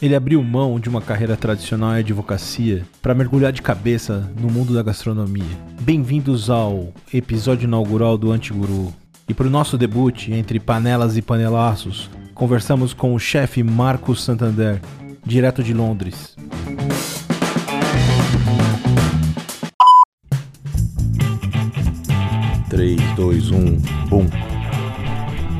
Ele abriu mão de uma carreira tradicional em advocacia para mergulhar de cabeça no mundo da gastronomia. Bem-vindos ao episódio inaugural do Antiguru. E para o nosso debut entre panelas e panelaços, conversamos com o chefe Marcos Santander, direto de Londres. Três, dois, um, bum.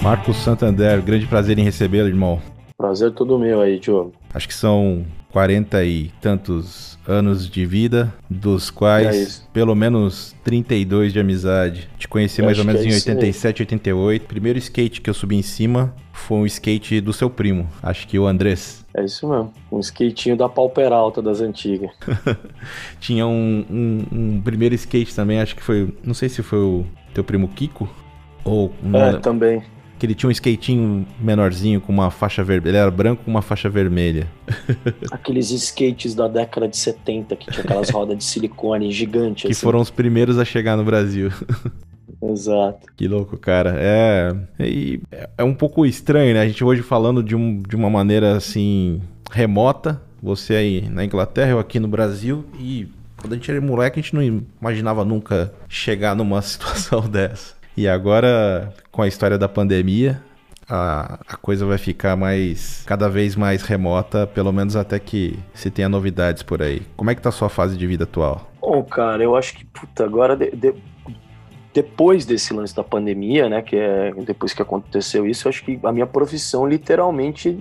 Marcos Santander, grande prazer em recebê-lo, irmão. Prazer todo meu aí, Diogo. Acho que são 40 e tantos anos de vida, dos quais é pelo menos 32 de amizade. Te conheci eu mais ou menos é em 87, 88. Primeiro skate que eu subi em cima foi um skate do seu primo, acho que o Andrés. É isso mesmo, um skatinho da Pauperalta das antigas. Tinha um, um, um, primeiro skate também, acho que foi, não sei se foi o teu primo Kiko ou... É, também que ele tinha um skatinho menorzinho com uma faixa vermelha. Ele era branco com uma faixa vermelha. Aqueles skates da década de 70 que tinha aquelas rodas de silicone gigantes. Que assim. foram os primeiros a chegar no Brasil. Exato. Que louco, cara. É, é, é um pouco estranho, né? A gente hoje falando de, um, de uma maneira assim remota. Você aí na Inglaterra, eu aqui no Brasil. E quando a gente era moleque, a gente não imaginava nunca chegar numa situação dessa. E agora, com a história da pandemia, a, a, coisa vai ficar mais cada vez mais remota, pelo menos até que se tenha novidades por aí. Como é que tá a sua fase de vida atual? Bom, cara, eu acho que puta, agora de, de, depois desse lance da pandemia, né, que é depois que aconteceu isso, acho que a minha profissão literalmente,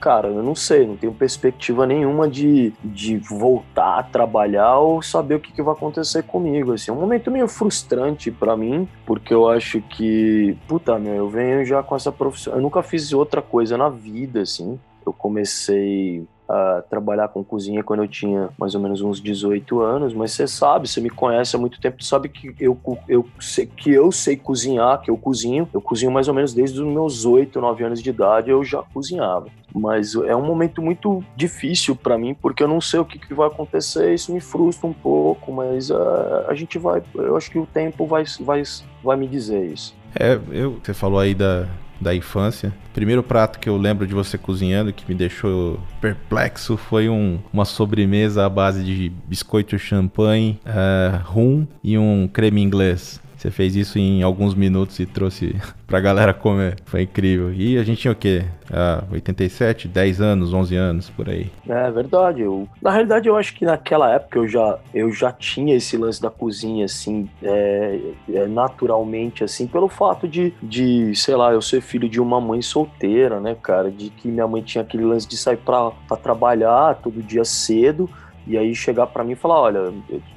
cara, eu não sei, não tenho perspectiva nenhuma de, de voltar a trabalhar ou saber o que, que vai acontecer comigo, assim, é um momento meio frustrante para mim, porque eu acho que, puta, meu, eu venho já com essa profissão, eu nunca fiz outra coisa na vida, assim, eu comecei a trabalhar com cozinha quando eu tinha mais ou menos uns 18 anos, mas você sabe, você me conhece há muito tempo, sabe que eu, eu, sei, que eu sei cozinhar, que eu cozinho. Eu cozinho mais ou menos desde os meus 8, 9 anos de idade, eu já cozinhava. Mas é um momento muito difícil para mim, porque eu não sei o que, que, vai acontecer, isso me frustra um pouco, mas uh, a gente vai, eu acho que o tempo vai, vai, vai me dizer isso. É, eu, você falou aí da, da infância. Primeiro prato que eu lembro de você cozinhando que me deixou perplexo foi um, uma sobremesa à base de biscoito champanhe, uh, rum e um creme inglês. Você fez isso em alguns minutos e trouxe pra galera comer. Foi incrível. E a gente tinha o quê? Ah, 87, 10 anos, 11 anos, por aí. É verdade. Eu, na realidade, eu acho que naquela época eu já, eu já tinha esse lance da cozinha, assim, é, é, naturalmente, assim, pelo fato de, de, sei lá, eu ser filho de uma mãe solteira, né, cara? De que minha mãe tinha aquele lance de sair pra, pra trabalhar todo dia cedo e aí chegar para mim e falar, olha,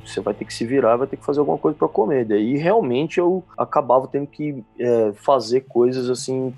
você vai ter que se virar, vai ter que fazer alguma coisa para comer. Daí realmente eu acabava tendo que é, fazer coisas assim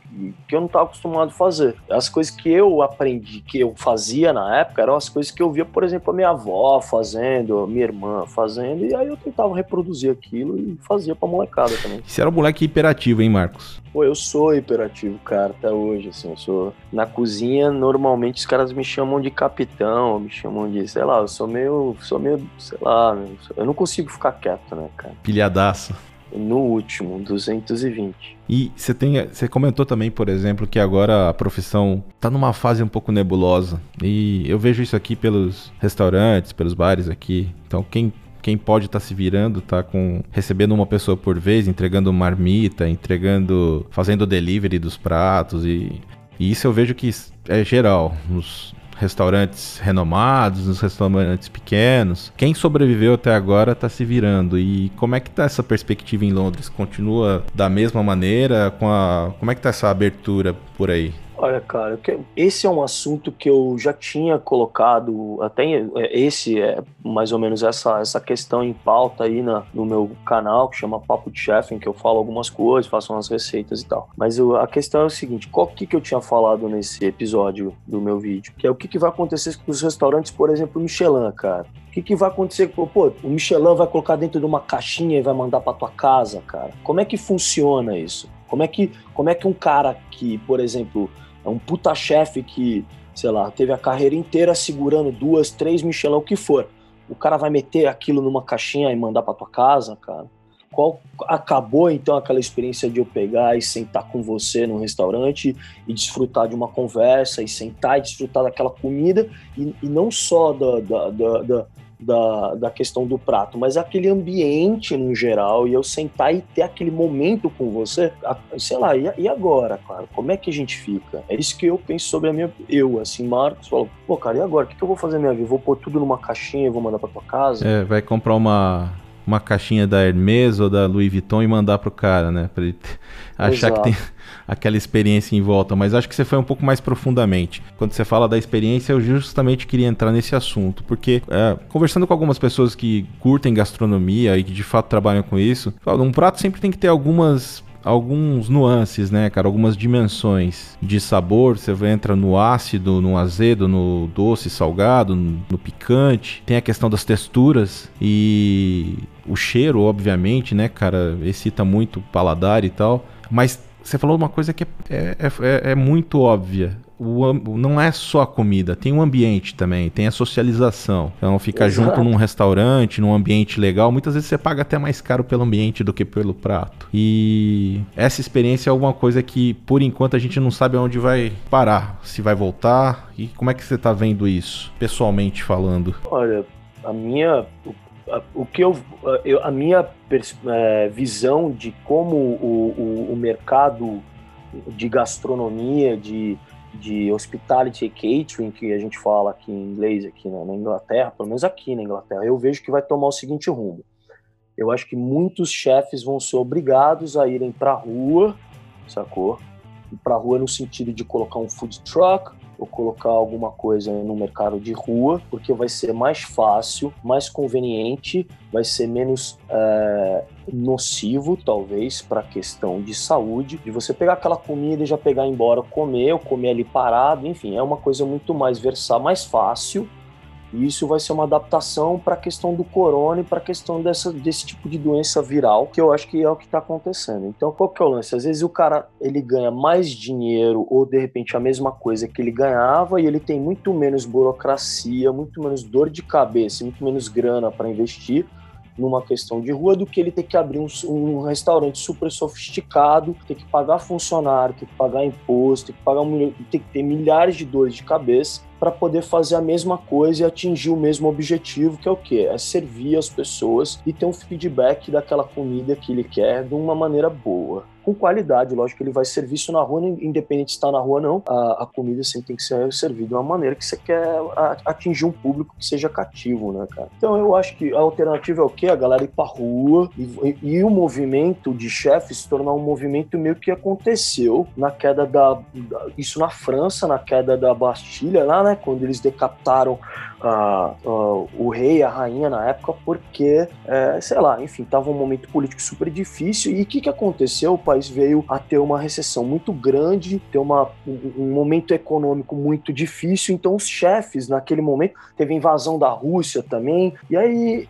que eu não estava acostumado a fazer. As coisas que eu aprendi, que eu fazia na época, eram as coisas que eu via, por exemplo, a minha avó fazendo, a minha irmã fazendo, e aí eu tentava reproduzir aquilo e fazia pra molecada também. Você era um moleque hiperativo, hein, Marcos? Pô, eu sou hiperativo, cara, até hoje, assim, eu sou... Na cozinha, normalmente os caras me chamam de capitão, me chamam de, sei lá, eu sou meio, sou meio, sei lá, eu não consigo ficar quieto, né, cara? Pilhadaço. No último, 220. E você tem, você comentou também, por exemplo, que agora a profissão tá numa fase um pouco nebulosa. E eu vejo isso aqui pelos restaurantes, pelos bares aqui. Então, quem quem pode estar tá se virando, tá com recebendo uma pessoa por vez, entregando marmita, entregando, fazendo delivery dos pratos e, e isso eu vejo que é geral nos restaurantes renomados, nos restaurantes pequenos. Quem sobreviveu até agora está se virando. E como é que tá essa perspectiva em Londres? Continua da mesma maneira? Com a... Como é que tá essa abertura por aí? Olha, cara, esse é um assunto que eu já tinha colocado, até é, esse é mais ou menos essa, essa questão em pauta aí na, no meu canal, que chama Papo de Chefe, em que eu falo algumas coisas, faço umas receitas e tal. Mas eu, a questão é o seguinte, qual que, que eu tinha falado nesse episódio do meu vídeo? Que é o que, que vai acontecer com os restaurantes, por exemplo, Michelin, cara. O que, que vai acontecer? Pô, o Michelin vai colocar dentro de uma caixinha e vai mandar para tua casa, cara. Como é que funciona isso? Como é que, como é que um cara que, por exemplo, é um puta chefe que, sei lá, teve a carreira inteira segurando duas, três Michelin, o que for. O cara vai meter aquilo numa caixinha e mandar pra tua casa, cara. qual acabou então aquela experiência de eu pegar e sentar com você num restaurante e desfrutar de uma conversa e sentar e desfrutar daquela comida e, e não só da, da, da, da da, da questão do prato, mas aquele ambiente no geral, e eu sentar e ter aquele momento com você, sei lá, e, agora, cara? Como é que a gente fica? É isso que eu penso sobre a minha. Eu, assim, Marcos, falo, pô, cara, e agora? O que eu vou fazer na minha vida? Vou pôr tudo numa caixinha e vou mandar pra tua casa? É, vai comprar uma uma caixinha da Hermes ou da Louis Vuitton e mandar pro cara, né? Pra ele achar Exato. que tem aquela experiência em volta. Mas acho que você foi um pouco mais profundamente. Quando você fala da experiência, eu justamente queria entrar nesse assunto. Porque, é, conversando com algumas pessoas que curtem gastronomia e que de fato trabalham com isso, um prato sempre tem que ter algumas alguns nuances, né, cara? Algumas dimensões de sabor. Você entra no ácido, no azedo, no doce, salgado, no, picante. Tem a questão das texturas e o cheiro, obviamente, né, cara? Excita muito o paladar e tal. Mas você falou uma coisa que é, é, é, é muito óbvia o, não é só a comida, tem um ambiente também, tem a socialização. Então, ficar junto num restaurante, num ambiente legal, muitas vezes você paga até mais caro pelo ambiente do que pelo prato. E essa experiência é alguma coisa que, por enquanto, a gente não sabe aonde vai parar, se vai voltar. E como é que você está vendo isso, pessoalmente falando? Olha, a minha. O que eu, eu a minha é, visão de como o, o, o mercado de gastronomia, de de hospitality e catering, que a gente fala aqui em inglês aqui na, na, Inglaterra, pelo menos aqui na Inglaterra, eu vejo que vai tomar o seguinte rumo. Eu acho que muitos chefes vão ser obrigados a irem para a rua, sacou? Para a rua no sentido de colocar um food truck, ou colocar alguma coisa no mercado de rua, porque vai ser mais fácil, mais conveniente, vai ser menos é, nocivo, talvez, para a questão de saúde, de você pegar aquela comida e já pegar embora, comer, ou comer ali parado, enfim, é uma coisa muito mais versar, mais fácil e isso vai ser uma adaptação para a questão do corona e para a questão dessa, desse tipo de doença viral, que eu acho que é o que está acontecendo. Então, qual que é o lance? Às vezes o cara ele ganha mais dinheiro ou de repente a mesma coisa que ele ganhava e ele tem muito menos burocracia, muito menos dor de cabeça, muito menos grana para investir numa questão de rua do que ele ter que abrir um, um, restaurante super sofisticado, ter que pagar funcionário, ter que pagar imposto, ter que pagar ter que ter milhares de dores de cabeça para poder fazer a mesma coisa e atingir o mesmo objetivo, que é o quê? É servir as pessoas e ter um feedback daquela comida que ele quer de uma maneira boa com qualidade. Lógico que ele vai servir isso na rua, independente de estar na rua ou não. A, a, comida sempre tem que ser servida de uma maneira que você quer atingir um público que seja cativo, né, cara? Então eu acho que a alternativa é o quê? A galera ir pra rua e, e, e o movimento de chefes se tornar um movimento meio que aconteceu na queda da, da. Isso na França, na queda da Bastilha, lá, né? né? Quando eles decapitaram o rei a rainha na época, porque, é, sei lá, enfim, estava um momento político super difícil. E o que, que aconteceu? O país veio a ter uma recessão muito grande, ter uma, um, um momento econômico muito difícil. Então, os chefes, naquele momento, teve invasão da Rússia também. E aí,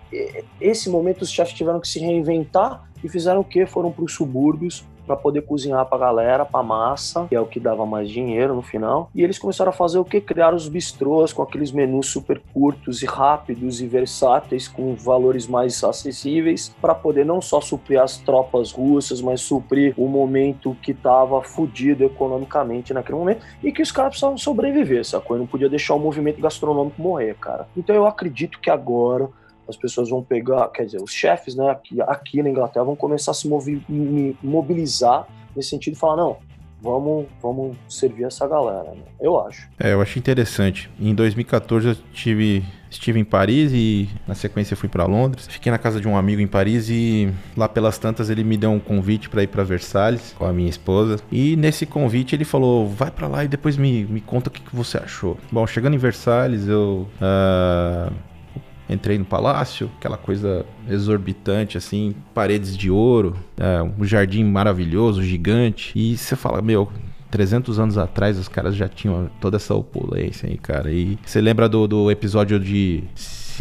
esse momento, os chefes tiveram que se reinventar e fizeram o quê? Foram para os subúrbios para poder cozinhar para a galera, para massa, que é o que dava mais dinheiro no final. E eles começaram a fazer o que? Criar os bistrôs com aqueles menus super curtos e rápidos e versáteis, com valores mais acessíveis, para poder não só suprir as tropas russas, mas suprir o momento que estava fudido economicamente naquele momento e que os caras precisavam sobreviver, sacou? Eu não podia deixar o movimento gastronômico morrer, cara. Então eu acredito que agora as pessoas vão pegar, quer dizer, os chefes, né, aqui, aqui na Inglaterra vão começar a se mobilizar nesse sentido e falar, não, vamos, vamos servir essa galera, né? eu acho. É, eu acho interessante. Em 2014 eu tive, estive em Paris e na sequência fui para Londres. Fiquei na casa de um amigo em Paris e lá pelas tantas ele me deu um convite para ir para Versalhes com a minha esposa. E nesse convite ele falou: vai para lá e depois me, me conta o que, que você achou. Bom, chegando em Versalhes eu. Uh Entrei no palácio, aquela coisa exorbitante, assim, paredes de ouro, é, um jardim maravilhoso, gigante. E você fala, meu, 300 anos atrás os caras já tinham toda essa opulência aí, cara. E você lembra do, do episódio de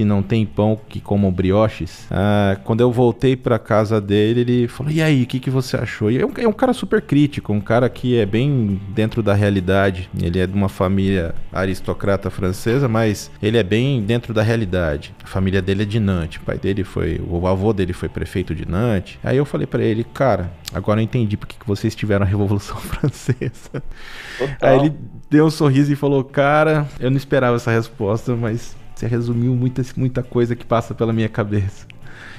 se não tem pão que comam brioches. Ah, quando eu voltei pra casa dele, ele falou: E aí, o que, que você achou? E é um, é um cara super crítico, um cara que é bem dentro da realidade. Ele é de uma família aristocrata francesa, mas ele é bem dentro da realidade. A família dele é de Nantes. O pai dele foi. O avô dele foi prefeito de Nantes. Aí eu falei para ele, cara, agora eu entendi porque que vocês tiveram a Revolução Francesa. Total. Aí ele deu um sorriso e falou, cara, eu não esperava essa resposta, mas você resumiu muita, muita coisa que passa pela minha cabeça.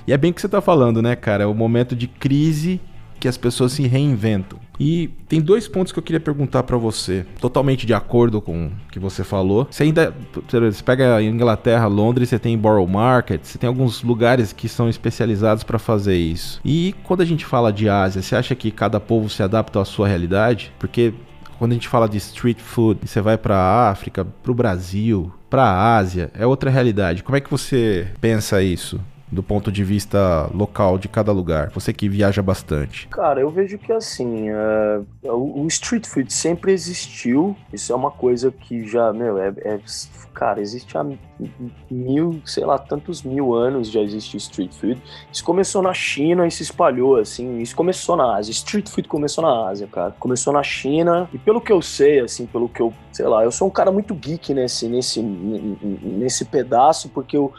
E é bem que você tá falando, né, cara? É o momento de crise que as pessoas se reinventam. E tem dois pontos que eu queria perguntar para você, totalmente de acordo com o que você falou. Você ainda você pega a Inglaterra, Londres, você tem Borough Market, você tem alguns lugares que são especializados para fazer isso. E quando a gente fala de Ásia, você acha que cada povo se adapta à sua realidade? Porque quando a gente fala de street food, você vai para a África, para o Brasil, para a Ásia, é outra realidade. Como é que você pensa isso? Do ponto de vista local de cada lugar? Você que viaja bastante. Cara, eu vejo que assim, uh, o street food sempre existiu. Isso é uma coisa que já, meu, é, é cara, existe há mil, sei lá, tantos mil anos já existe street food. Isso começou na China e se espalhou, assim. Isso começou na Ásia. Street food começou na Ásia, cara. Começou na China e pelo que eu sei, assim, pelo que eu, sei lá, eu sou um cara muito geek nesse, nesse, nesse pedaço, porque eu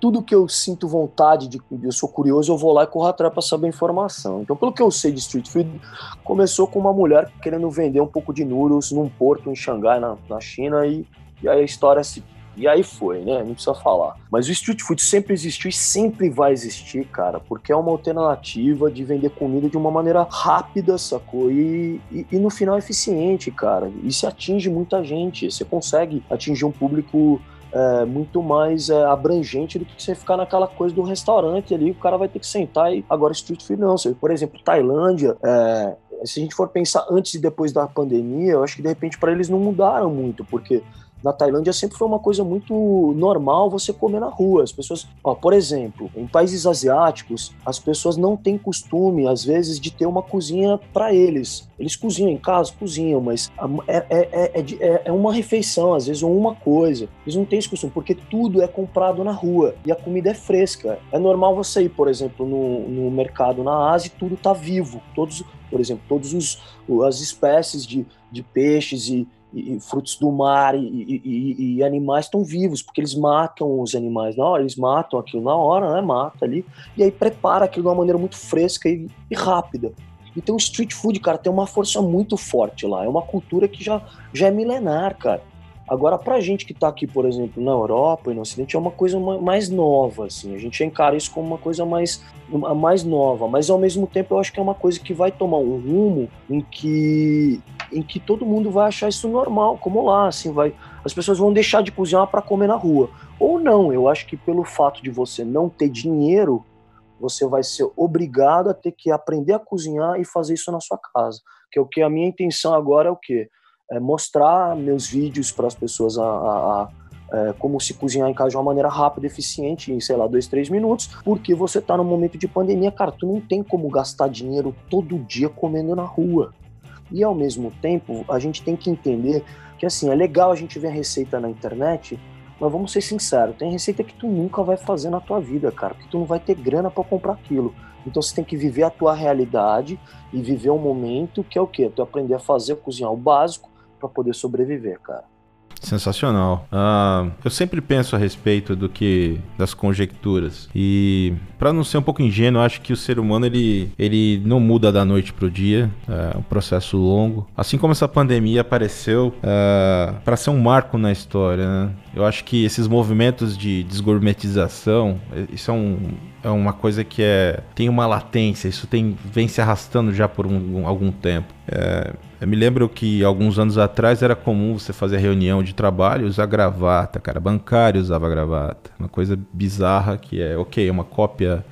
tudo que eu sinto vontade de, eu sou curioso, eu vou lá e corro atrás para saber informação. Então, pelo que eu sei de street food, começou com uma mulher querendo vender um pouco de noodles num porto em Xangai, na, na China, e, e aí a história se e aí foi, né? Não precisa falar. Mas o street food sempre existiu e sempre vai existir, cara, porque é uma alternativa de vender comida de uma maneira rápida, sacou? E, e, e no final eficiente, cara. E se atinge muita gente. Você consegue atingir um público é, muito mais é, abrangente do que você ficar naquela coisa do restaurante ali, o cara vai ter que sentar e agora street food não. Por exemplo, Tailândia, é, se a gente for pensar antes e depois da pandemia, eu acho que de repente para eles não mudaram muito, porque na Tailândia sempre foi uma coisa muito normal você comer na rua. As pessoas, ó, por exemplo, em países asiáticos, as pessoas não têm costume, às vezes, de ter uma cozinha para eles. Eles cozinham em casa, cozinham, mas é, é, é, é, uma refeição, às vezes, ou uma coisa. Eles não têm esse costume, porque tudo é comprado na rua e a comida é fresca. É normal você ir, por exemplo, no, no mercado na Ásia e tudo tá vivo. Todos, por exemplo, todas as espécies de, de peixes e, e, frutos do mar e, e, e animais estão vivos, porque eles matam os animais na hora, eles matam aquilo na hora, né? Mata ali, e aí prepara aquilo de uma maneira muito fresca e, e rápida. Então o street food, cara, tem uma força muito forte lá. É uma cultura que já, já é milenar, cara. Agora, pra gente que tá aqui, por exemplo, na Europa e no Ocidente, é uma coisa mais nova, assim. A gente encara isso como uma coisa mais, mais nova, mas ao mesmo tempo eu acho que é uma coisa que vai tomar um rumo em que, em que todo mundo vai achar isso normal, como lá, assim, vai. As pessoas vão deixar de cozinhar para comer na rua. Ou não, eu acho que pelo fato de você não ter dinheiro, você vai ser obrigado a ter que aprender a cozinhar e fazer isso na sua casa. Que é o que a minha intenção agora é o quê? é, mostrar meus vídeos para as pessoas a, a, a é, como se cozinhar em casa de uma maneira rápida, eficiente, em, sei lá, dois, três minutos, porque você está num momento de pandemia, cara, tu não tem como gastar dinheiro todo dia comendo na rua. E ao mesmo tempo, a gente tem que entender que assim, é legal a gente ver a receita na internet, mas vamos ser sinceros, tem receita que tu nunca vai fazer na tua vida, cara, porque tu não vai ter grana para comprar aquilo. Então você tem que viver a tua realidade e viver o momento que é o quê? Tu aprender a fazer, cozinhar o básico para poder sobreviver, cara. Sensacional. Uh, eu sempre penso a respeito do que das conjecturas e para não ser um pouco ingênuo, acho que o ser humano ele, ele não muda da noite pro dia. É um processo longo. Assim como essa pandemia apareceu ah, para ser um marco na história. Né? Eu acho que esses movimentos de desgourmetização, isso é um é uma coisa que é tem uma latência, isso tem vem se arrastando já por um, algum tempo. É, eu me lembro que alguns anos atrás era comum você fazer reunião de trabalho usar gravata, cara. Bancário usava gravata. Uma coisa bizarra que é, ok, é uma cópia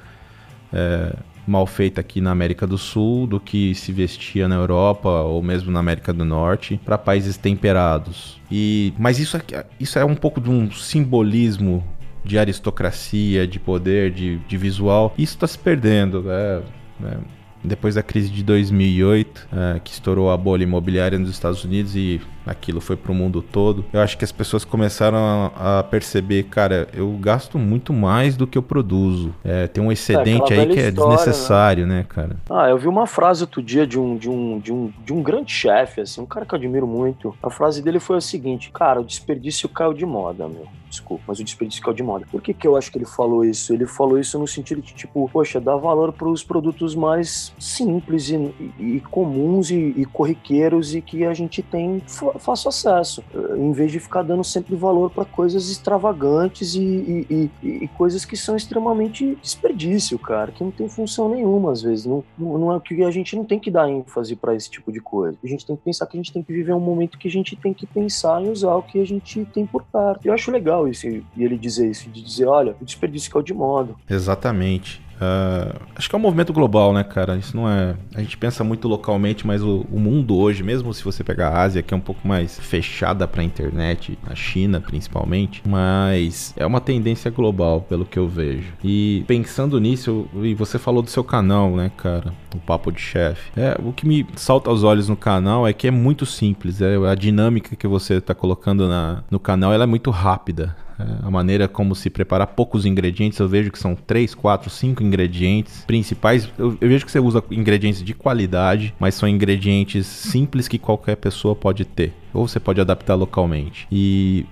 é, mal feita aqui na América do Sul do que se vestia na Europa ou mesmo na América do Norte para países temperados. E, mas isso, isso é um pouco de um simbolismo de aristocracia, de poder, de, de visual. Isso está se perdendo. É, é, depois da crise de 2008, é, que estourou a bolha imobiliária nos Estados Unidos e aquilo foi pro mundo todo. Eu acho que as pessoas começaram a, a perceber, cara, eu gasto muito mais do que eu produzo. É, tem um excedente é, aí que é história, né? desnecessário, né? né? cara? Ah, eu vi uma frase outro dia de um, de um, de um, de um grande chefe, assim, um cara que eu admiro muito. A frase dele foi a seguinte: Cara, o desperdício caiu de moda, meu desculpa, mas o desperdício caiu de moda. Por que, que eu acho que ele falou isso? Ele falou isso no sentido de, tipo, poxa, dá valor para os produtos mais simples e, e, comuns e, e, corriqueiros e que a gente tem fácil acesso, em vez de ficar dando sempre valor para coisas extravagantes e, e, coisas que são extremamente desperdício, cara, que não tem função nenhuma às vezes. Não, não é que a gente não tem que dar ênfase para esse tipo de coisa. A gente tem que pensar que a gente tem que viver um momento que a gente tem que pensar em usar o que a gente tem por perto. Eu acho legal isso, e ele dizer isso, de dizer, olha, o desperdício caiu de moda. Exatamente. Uh, acho que é um movimento global, né, cara? Isso não é. A gente pensa muito localmente, mas o, o mundo hoje, mesmo se você pegar a Ásia, que é um pouco mais fechada para a internet, a China principalmente, mas é uma tendência global, pelo que eu vejo. E pensando nisso, e você falou do seu canal, né, cara? O Papo de Chefe. É, o que me salta aos olhos no canal é que é muito simples. É, a dinâmica que você está colocando na, no canal ela é muito rápida. É, a maneira como se prepara poucos ingredientes, eu vejo que são 3, 4, 5 ingredientes principais. Eu, eu, vejo que você usa ingredientes de qualidade, mas são ingredientes simples que qualquer pessoa pode ter. Ou você pode adaptar localmente. E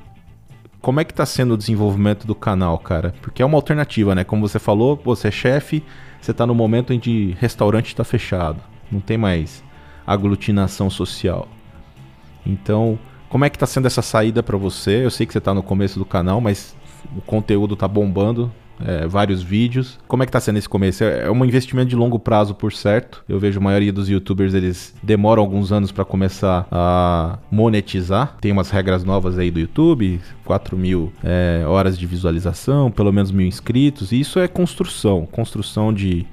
como é que está sendo o desenvolvimento do canal, cara? Porque é uma alternativa, né? Como você falou, você é chefe, você está no momento em que restaurante está fechado. Não tem mais aglutinação social. Então, como é que tá sendo essa saída para você? Eu sei que você tá no começo do canal, mas o conteúdo tá bombando. É, vários vídeos. Como é que tá sendo esse começo? É, é um investimento de longo prazo, por certo. Eu vejo a maioria dos youtubers, eles demoram alguns anos para começar a monetizar. Tem umas regras novas aí do YouTube, 4 mil é, horas de visualização, pelo menos mil inscritos. E isso é construção, construção de,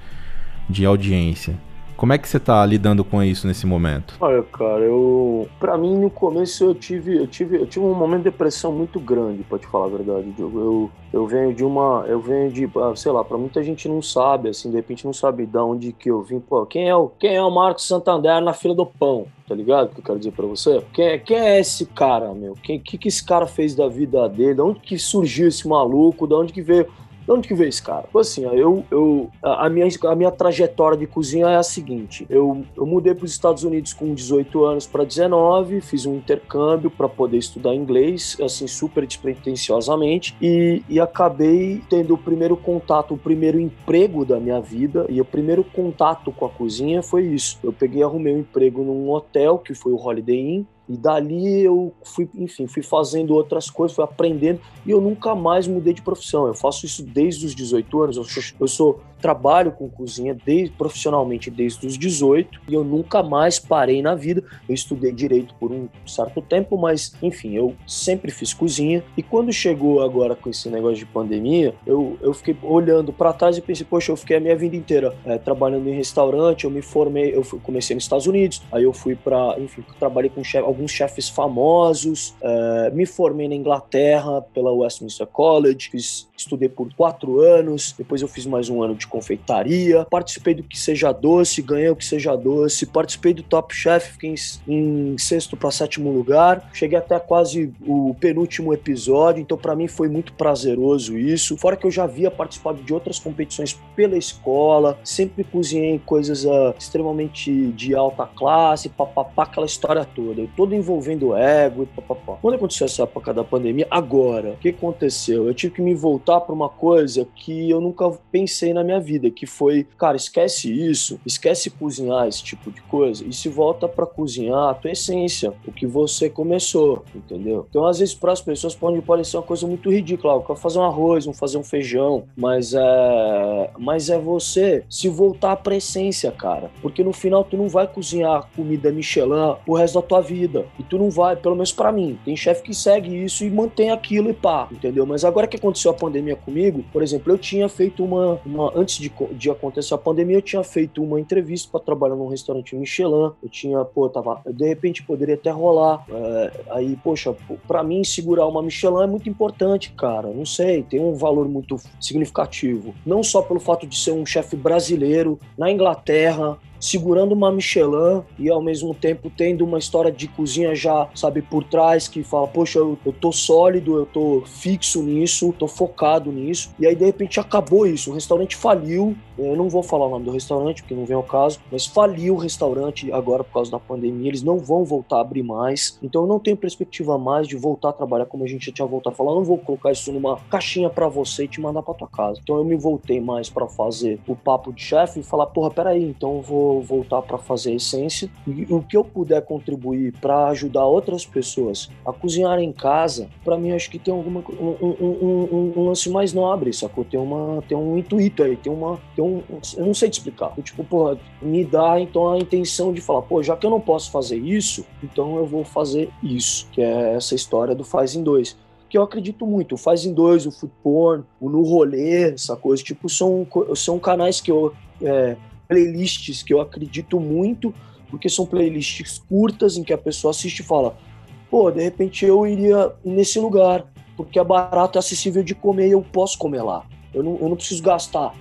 de audiência. Como é que você tá lidando com isso nesse momento? Olha, cara, eu. Pra mim, no começo eu tive, eu tive, eu tive um momento de depressão muito grande, pra te falar a verdade. Eu, eu, eu venho de uma. Eu venho de. Ah, sei lá, pra muita gente não sabe, assim, de repente não sabe de onde que eu vim. Pô, quem é o, quem é o Marcos Santander na fila do pão? Tá ligado? O que eu quero dizer pra você? Quem, é, quem é esse cara, meu? O que, que, que esse cara fez da vida dele? De onde que surgiu esse maluco? De onde que veio de onde que veio esse cara? Assim, eu, eu, a, minha, a minha trajetória de cozinha é a seguinte: eu, eu mudei para os Estados Unidos com 18 anos para 19, fiz um intercâmbio para poder estudar inglês, assim, super despretensiosamente, e, e acabei tendo o primeiro contato, o primeiro emprego da minha vida, e o primeiro contato com a cozinha foi isso. Eu peguei arrumei um emprego num hotel, que foi o Holiday Inn, e dali eu fui, enfim, fui fazendo outras coisas, fui aprendendo e eu nunca mais mudei de profissão. Eu faço isso desde os 18 anos. Eu sou, eu sou trabalho com cozinha desde, profissionalmente desde os 18 e eu nunca mais parei na vida. Eu estudei direito por um certo tempo, mas enfim, eu sempre fiz cozinha. E quando chegou agora com esse negócio de pandemia, eu, eu fiquei olhando para trás e pensei, poxa, eu fiquei a minha vida inteira é, trabalhando em restaurante. Eu me formei, eu fui, comecei nos Estados Unidos, aí eu fui para, enfim, trabalhei com chef, alguns chefes famosos, é, me formei na Inglaterra pela Westminster College, fiz, estudei por quatro anos, depois eu fiz mais um ano de confeitaria, participei do Que Seja Doce, ganhei o Que Seja Doce, participei do Top Chef, fiquei em, em sexto para sétimo lugar, cheguei até quase o penúltimo episódio, então para mim foi muito prazeroso isso. Fora que eu já havia participado de outras competições pela escola, sempre cozinhei coisas uh, extremamente de alta classe, papapá, aquela história toda, todo envolvendo ego e papapá. Quando aconteceu essa época da pandemia, agora, o que aconteceu? Eu tive que me voltar para uma coisa que eu nunca pensei na minha vida, que foi, cara, esquece isso, esquece cozinhar esse tipo de coisa e se volta para cozinhar a tua essência, o que você começou, entendeu? Então, às vezes, para as pessoas pode parecer uma coisa muito ridícula, eu quero fazer um arroz, vamos fazer um feijão, mas é, mas é você se voltar para essência, cara, porque no final tu não vai cozinhar comida Michelin o resto da tua vida e tu não vai, pelo menos para mim, tem chefe que segue isso e mantém aquilo e pá, entendeu? Mas agora que aconteceu a pandemia comigo, por exemplo, eu tinha feito uma, uma antes de, de acontecer a pandemia, eu tinha feito uma entrevista para trabalhar num restaurante Michelin. Eu tinha, pô, tava, de repente poderia até rolar. É, aí, poxa, para mim segurar uma Michelin é muito importante, cara. Não sei, tem um valor muito significativo. Não só pelo fato de ser um chefe brasileiro na Inglaterra, segurando uma Michelin e ao mesmo tempo tendo uma história de cozinha já, sabe, por trás, que fala, poxa, eu, eu tô sólido, eu tô fixo nisso, tô focado nisso. E aí, de repente, acabou isso. O restaurante faliu. Eu não vou falar o nome do restaurante, porque não vem ao caso, mas faliu o restaurante agora por causa da pandemia. Eles não vão voltar a abrir mais. Então, eu não tenho perspectiva mais de voltar a trabalhar como a gente já tinha voltado a falar. Eu não vou colocar isso numa caixinha para você e te mandar para tua casa. Então, eu me voltei mais para fazer o papo de chefe e falar, porra, peraí, então eu vou voltar para fazer a essência. E o que eu puder contribuir para ajudar outras pessoas a cozinhar em casa, para mim, acho que tem alguma um, um, um, um, lance mais nobre, sacou? Tem, uma, tem um intuito aí, tem uma. Tem um, eu não sei te explicar. Tipo, porra, me dá então a intenção de falar, pô, já que eu não posso fazer isso, então eu vou fazer isso, que é essa história do faz em dois que eu acredito muito. O Faz em Dois, o Food Porn, o No Rolê, essa coisa. Tipo, são, são canais que eu. É, playlists que eu acredito muito, porque são playlists curtas em que a pessoa assiste e fala: pô, de repente eu iria nesse lugar, porque é barato, é acessível de comer e eu posso comer lá. Eu não, eu não preciso gastar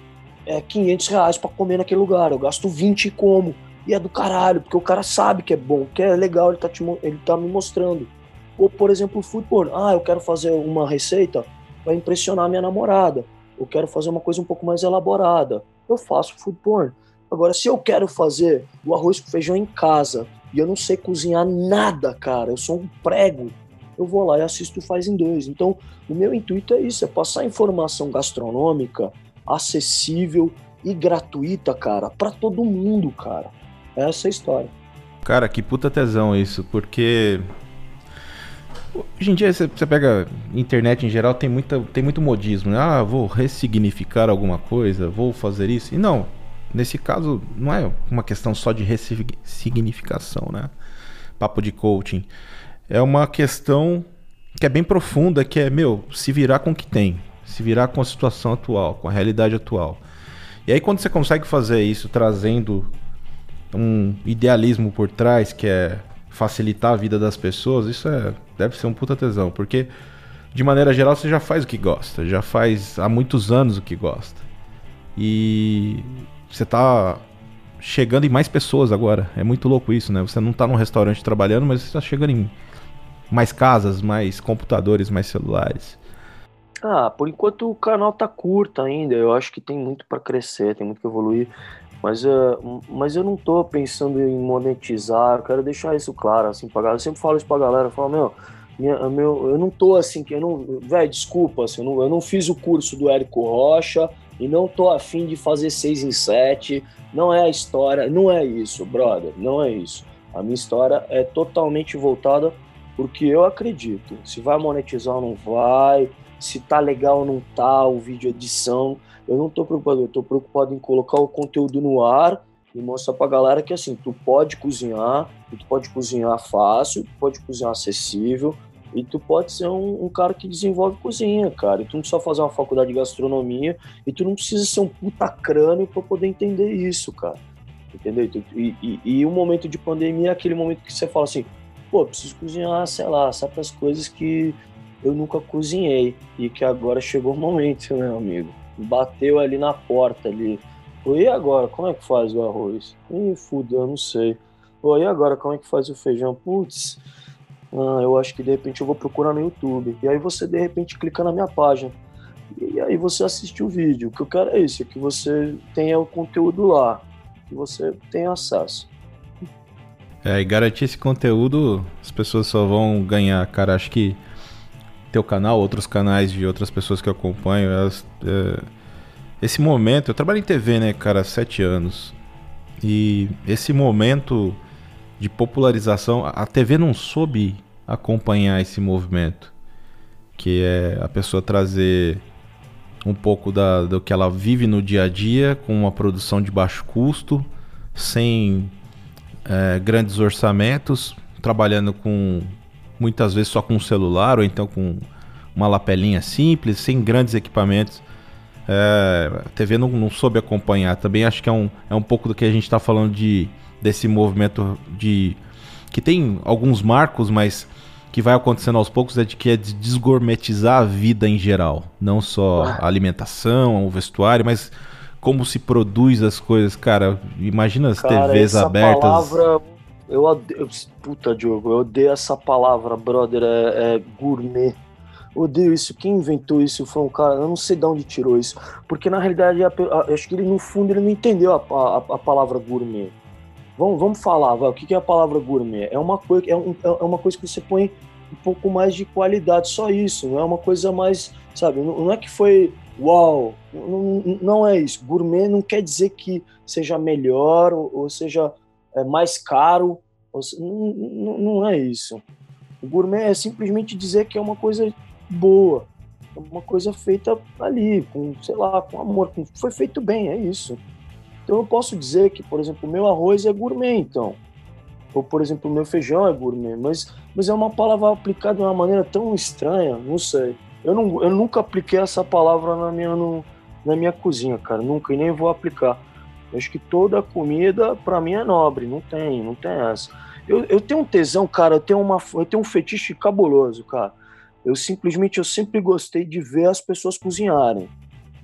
é, 500 reais para comer naquele lugar, eu gasto 20 e como. E é do caralho, porque o cara sabe que é bom, que é legal, ele tá, te, ele tá me mostrando. Ou, por exemplo, o porn. Ah, eu quero fazer uma receita para impressionar minha namorada. Eu quero fazer uma coisa um pouco mais elaborada. Eu faço food porn. Agora, se eu quero fazer o arroz com feijão em casa e eu não sei cozinhar nada, cara, eu sou um prego, eu vou lá e assisto Faz em Dois. Então, o meu intuito é isso, é passar informação gastronômica acessível e gratuita, cara, para todo mundo, cara. É essa é a história. Cara, que puta tesão isso, porque Hoje em dia você, pega internet em geral, tem, muita, tem muito modismo, né? Ah, vou ressignificar alguma coisa, vou fazer isso. E não, nesse caso não é uma questão só de ressignificação, né? Papo de coaching. É uma questão que é bem profunda, que é, meu, se virar com o que tem, se virar com a situação atual, com a realidade atual. E aí quando você consegue fazer isso trazendo um idealismo por trás, que é facilitar a vida das pessoas, isso é deve ser um puta tesão, porque de maneira geral você já faz o que gosta, já faz há muitos anos o que gosta. E você tá chegando em mais pessoas agora. É muito louco isso, né? Você não tá num restaurante trabalhando, mas você tá chegando em mais casas, mais computadores, mais celulares. Ah, por enquanto o canal tá curto ainda. Eu acho que tem muito para crescer, tem muito que evoluir. Mas, uh, mas eu não tô pensando em monetizar. Eu quero deixar isso claro, assim, pra galera. Eu sempre falo isso pra galera. Eu falo, meu, minha, meu, eu não tô assim, que eu não. Velho, desculpa, assim, eu, não, eu não fiz o curso do Érico Rocha e não tô afim de fazer seis em sete. Não é a história, não é isso, brother, não é isso. A minha história é totalmente voltada porque eu acredito. Se vai monetizar ou não vai, se tá legal ou não tá, o vídeo edição. Eu não tô preocupado, eu tô preocupado em colocar o conteúdo no ar e mostrar pra galera que assim, tu pode cozinhar, tu pode cozinhar fácil, tu pode cozinhar acessível, e tu pode ser um, um, cara que desenvolve cozinha, cara. E tu não precisa fazer uma faculdade de gastronomia. E tu não precisa ser um puta crânio pra poder entender isso, cara. Entendeu? E, e, e o momento de pandemia é aquele momento que você fala assim: pô, preciso cozinhar, sei lá, certas coisas que eu nunca cozinhei. E que agora chegou o momento, meu amigo. Bateu ali na porta ali. E agora? Como é que faz o arroz? Ih, fudeu, não sei. Pô, e agora? Como é que faz o feijão? Putz ah, eu acho que de repente eu vou procurar no YouTube. E aí você de repente clica na minha página. E aí você assiste o vídeo. O que eu quero é isso, é que você tenha o conteúdo lá, que você tenha acesso. É, e garantir esse conteúdo, as pessoas só vão ganhar, cara. Acho que teu canal, outros canais de outras pessoas que eu acompanho, elas, é, esse momento, eu trabalho em TV, né, cara, sete anos. E esse momento de popularização. A TV não soube acompanhar esse movimento, que é a pessoa trazer um pouco da, do que ela vive no dia a dia com uma produção de baixo custo, sem é, grandes orçamentos, trabalhando com muitas vezes só com um celular ou então com uma lapelinha simples, sem grandes equipamentos. É, a TV não, não soube acompanhar. Também acho que é um, é um pouco do que a gente está falando de desse movimento de que tem alguns marcos, mas que vai acontecendo aos poucos é de que é de desgourmetizar a vida em geral, não só a alimentação, o vestuário, mas como se produz as coisas, cara. Imagina as cara, TVs essa abertas. Palavra, eu odeio. Puta, Diogo, eu odeio essa palavra, brother. É, é gourmet. Odeio isso. Quem inventou isso foi um cara. Eu não sei de onde tirou isso. Porque na realidade, acho que ele, no fundo, ele não entendeu a, a, palavra gourmet. Vamos, vamos falar, vai, o que é a palavra gourmet? É uma, coisa, é, um, é uma coisa que você põe um pouco mais de qualidade, só isso. Não é uma coisa mais, sabe? Não, não é que foi uau, não, não, é isso. Gourmet não quer dizer que seja melhor ou, ou seja é, mais caro. Não, não é isso. O gourmet é simplesmente dizer que é uma coisa boa, é uma coisa feita ali, com, sei lá, com amor, com, foi feito bem, é isso. Então eu posso dizer que, por exemplo, o meu arroz é gourmet, então. Ou, por exemplo, o meu feijão é gourmet, mas, mas é uma palavra aplicada de uma maneira tão estranha, não sei. Eu, não, eu nunca apliquei essa palavra na minha, no, na minha cozinha, cara, nunca, e nem vou aplicar. Eu acho que toda comida, para mim, é nobre, não tem, não tem essa. Eu, eu tenho um tesão, cara, eu tenho, uma, eu tenho um fetiche cabuloso, cara. Eu simplesmente, eu sempre gostei de ver as pessoas cozinharem.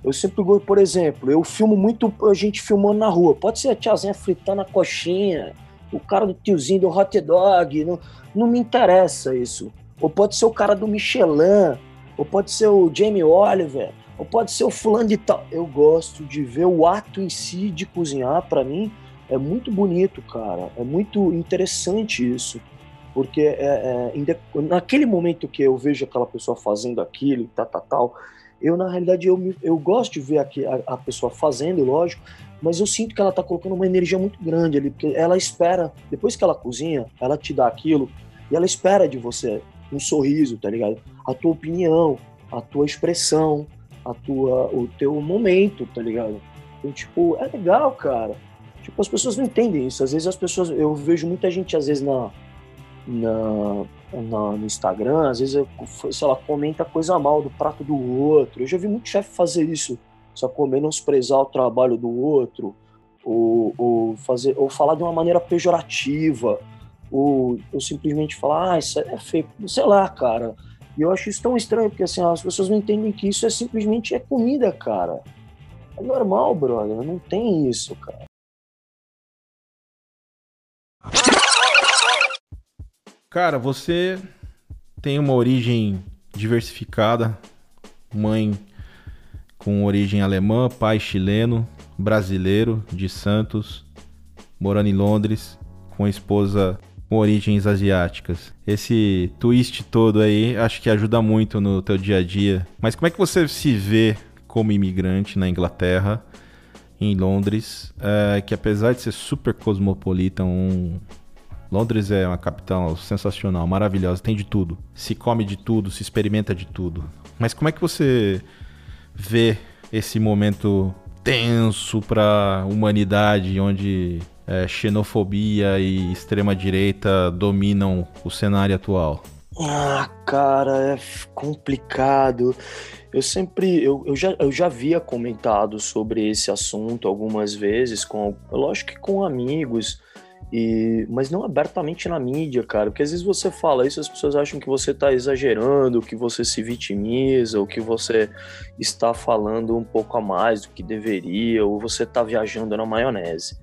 Eu sempre gosto, por exemplo, eu filmo muito a gente filmando na rua. Pode ser a tiazinha fritando a coxinha, o cara do tiozinho do hot dog, não, não me interessa isso. Ou pode ser o cara do Michelin, ou pode ser o Jamie Oliver, ou pode ser o fulano de tal. Eu gosto de ver o ato em si de cozinhar, para mim é muito bonito, cara. É muito interessante isso. Porque é, é, naquele momento que eu vejo aquela pessoa fazendo aquilo e tal, tal, tal, eu, na realidade, eu, eu gosto de ver aqui a, a pessoa fazendo, lógico, mas eu sinto que ela tá colocando uma energia muito grande ali, porque ela espera, depois que ela cozinha, ela te dá aquilo, e ela espera de você um sorriso, tá ligado? A tua opinião, a tua expressão, a tua, o teu momento, tá ligado? Então, tipo, é legal, cara. Tipo, as pessoas não entendem isso. Às vezes as pessoas, eu vejo muita gente, às vezes, na, na, na no Instagram, às vezes, sei lá, comenta coisa mal do prato do outro. Eu já vi muito chefe fazer isso, só menosprezar o trabalho do outro, ou, ou, fazer, ou falar de uma maneira pejorativa, ou, ou simplesmente falar, ah, isso é feio, sei lá, cara. E eu acho isso tão estranho, porque assim, as pessoas não entendem que isso é simplesmente é comida, cara. É normal, brother, não tem isso, cara. Cara, você tem uma origem diversificada, mãe com origem alemã, pai chileno, brasileiro de Santos, morando em Londres, com esposa com origens asiáticas. Esse twist todo aí acho que ajuda muito no teu dia a dia. Mas como é que você se vê como imigrante na Inglaterra, em Londres, é, que apesar de ser super cosmopolita, um, Londres é uma capital sensacional, maravilhosa, tem de tudo. Se come de tudo, se experimenta de tudo. Mas como é que você vê esse momento tenso para a humanidade, onde é, xenofobia e extrema direita dominam o cenário atual? Ah, cara, é complicado. Eu sempre, eu, eu, já, eu já havia comentado sobre esse assunto algumas vezes, com, lógico que com amigos, e, mas não abertamente na mídia, cara, porque às vezes você fala isso, as pessoas acham que você está exagerando, que você se vitimiza, ou que você está falando um pouco a mais do que deveria, ou você está viajando na maionese.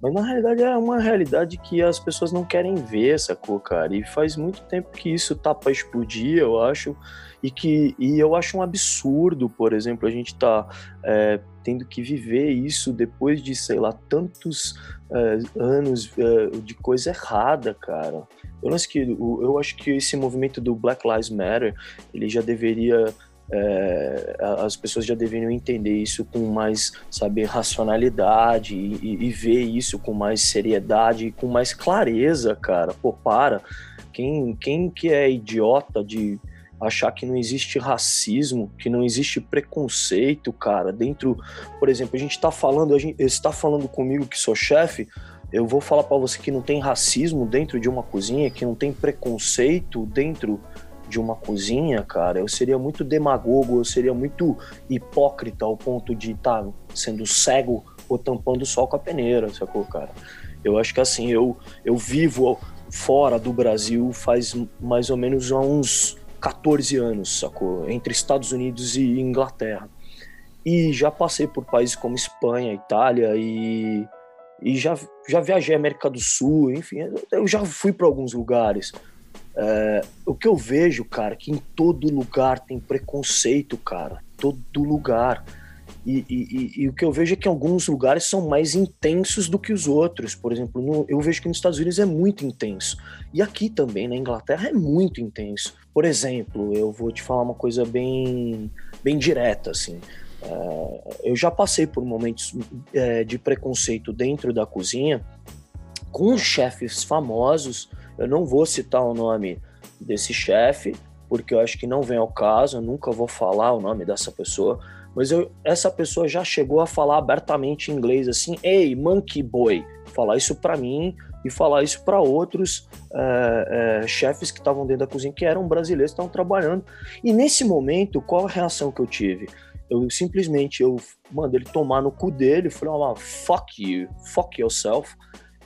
Mas na realidade é uma realidade que as pessoas não querem ver, sacou, cara? E faz muito tempo que isso tá pra explodir, eu acho. E que e eu acho um absurdo, por exemplo, a gente tá é, tendo que viver isso depois de, sei lá, tantos é, anos é, de coisa errada, cara. Eu, acho que, eu acho que esse movimento do Black Lives Matter, ele já deveria é, as pessoas já deveriam entender isso com mais, saber, racionalidade e, e, ver isso com mais seriedade e com mais clareza, cara. Pô, para. Quem, quem que é idiota de achar que não existe racismo, que não existe preconceito, cara, dentro, por exemplo, a gente tá falando, a gente está falando comigo que sou chefe, eu vou falar para você que não tem racismo dentro de uma cozinha, que não tem preconceito dentro de uma cozinha, cara, eu seria muito demagogo, eu seria muito hipócrita ao ponto de estar tá sendo cego ou tampando o sol com a peneira, sacou, cara? Eu acho que assim, eu, eu vivo fora do Brasil faz mais ou menos uns 14 anos, sacou? Entre Estados Unidos e Inglaterra. E já passei por países como Espanha, Itália e, e já, já viajei América do Sul, enfim, eu já fui para alguns lugares. É, o que eu vejo, cara, que em todo lugar tem preconceito, cara. Todo lugar. E, e, e, o que eu vejo é que alguns lugares são mais intensos do que os outros. Por exemplo, no, eu vejo que nos Estados Unidos é muito intenso. E aqui também, na Inglaterra, é muito intenso. Por exemplo, eu vou te falar uma coisa bem, bem direta, assim. É, eu já passei por momentos é, de preconceito dentro da cozinha com chefes famosos. Eu não vou citar o nome desse chefe, porque eu acho que não vem ao caso, eu nunca vou falar o nome dessa pessoa mas eu, essa pessoa já chegou a falar abertamente em inglês assim, ei, monkey boy, falar isso para mim e falar isso para outros é, é, chefes que estavam dentro da cozinha, que eram brasileiros, estavam trabalhando. E nesse momento, qual a reação que eu tive? Eu simplesmente eu mandei ele tomar no cu dele, falei, fuck you, fuck yourself.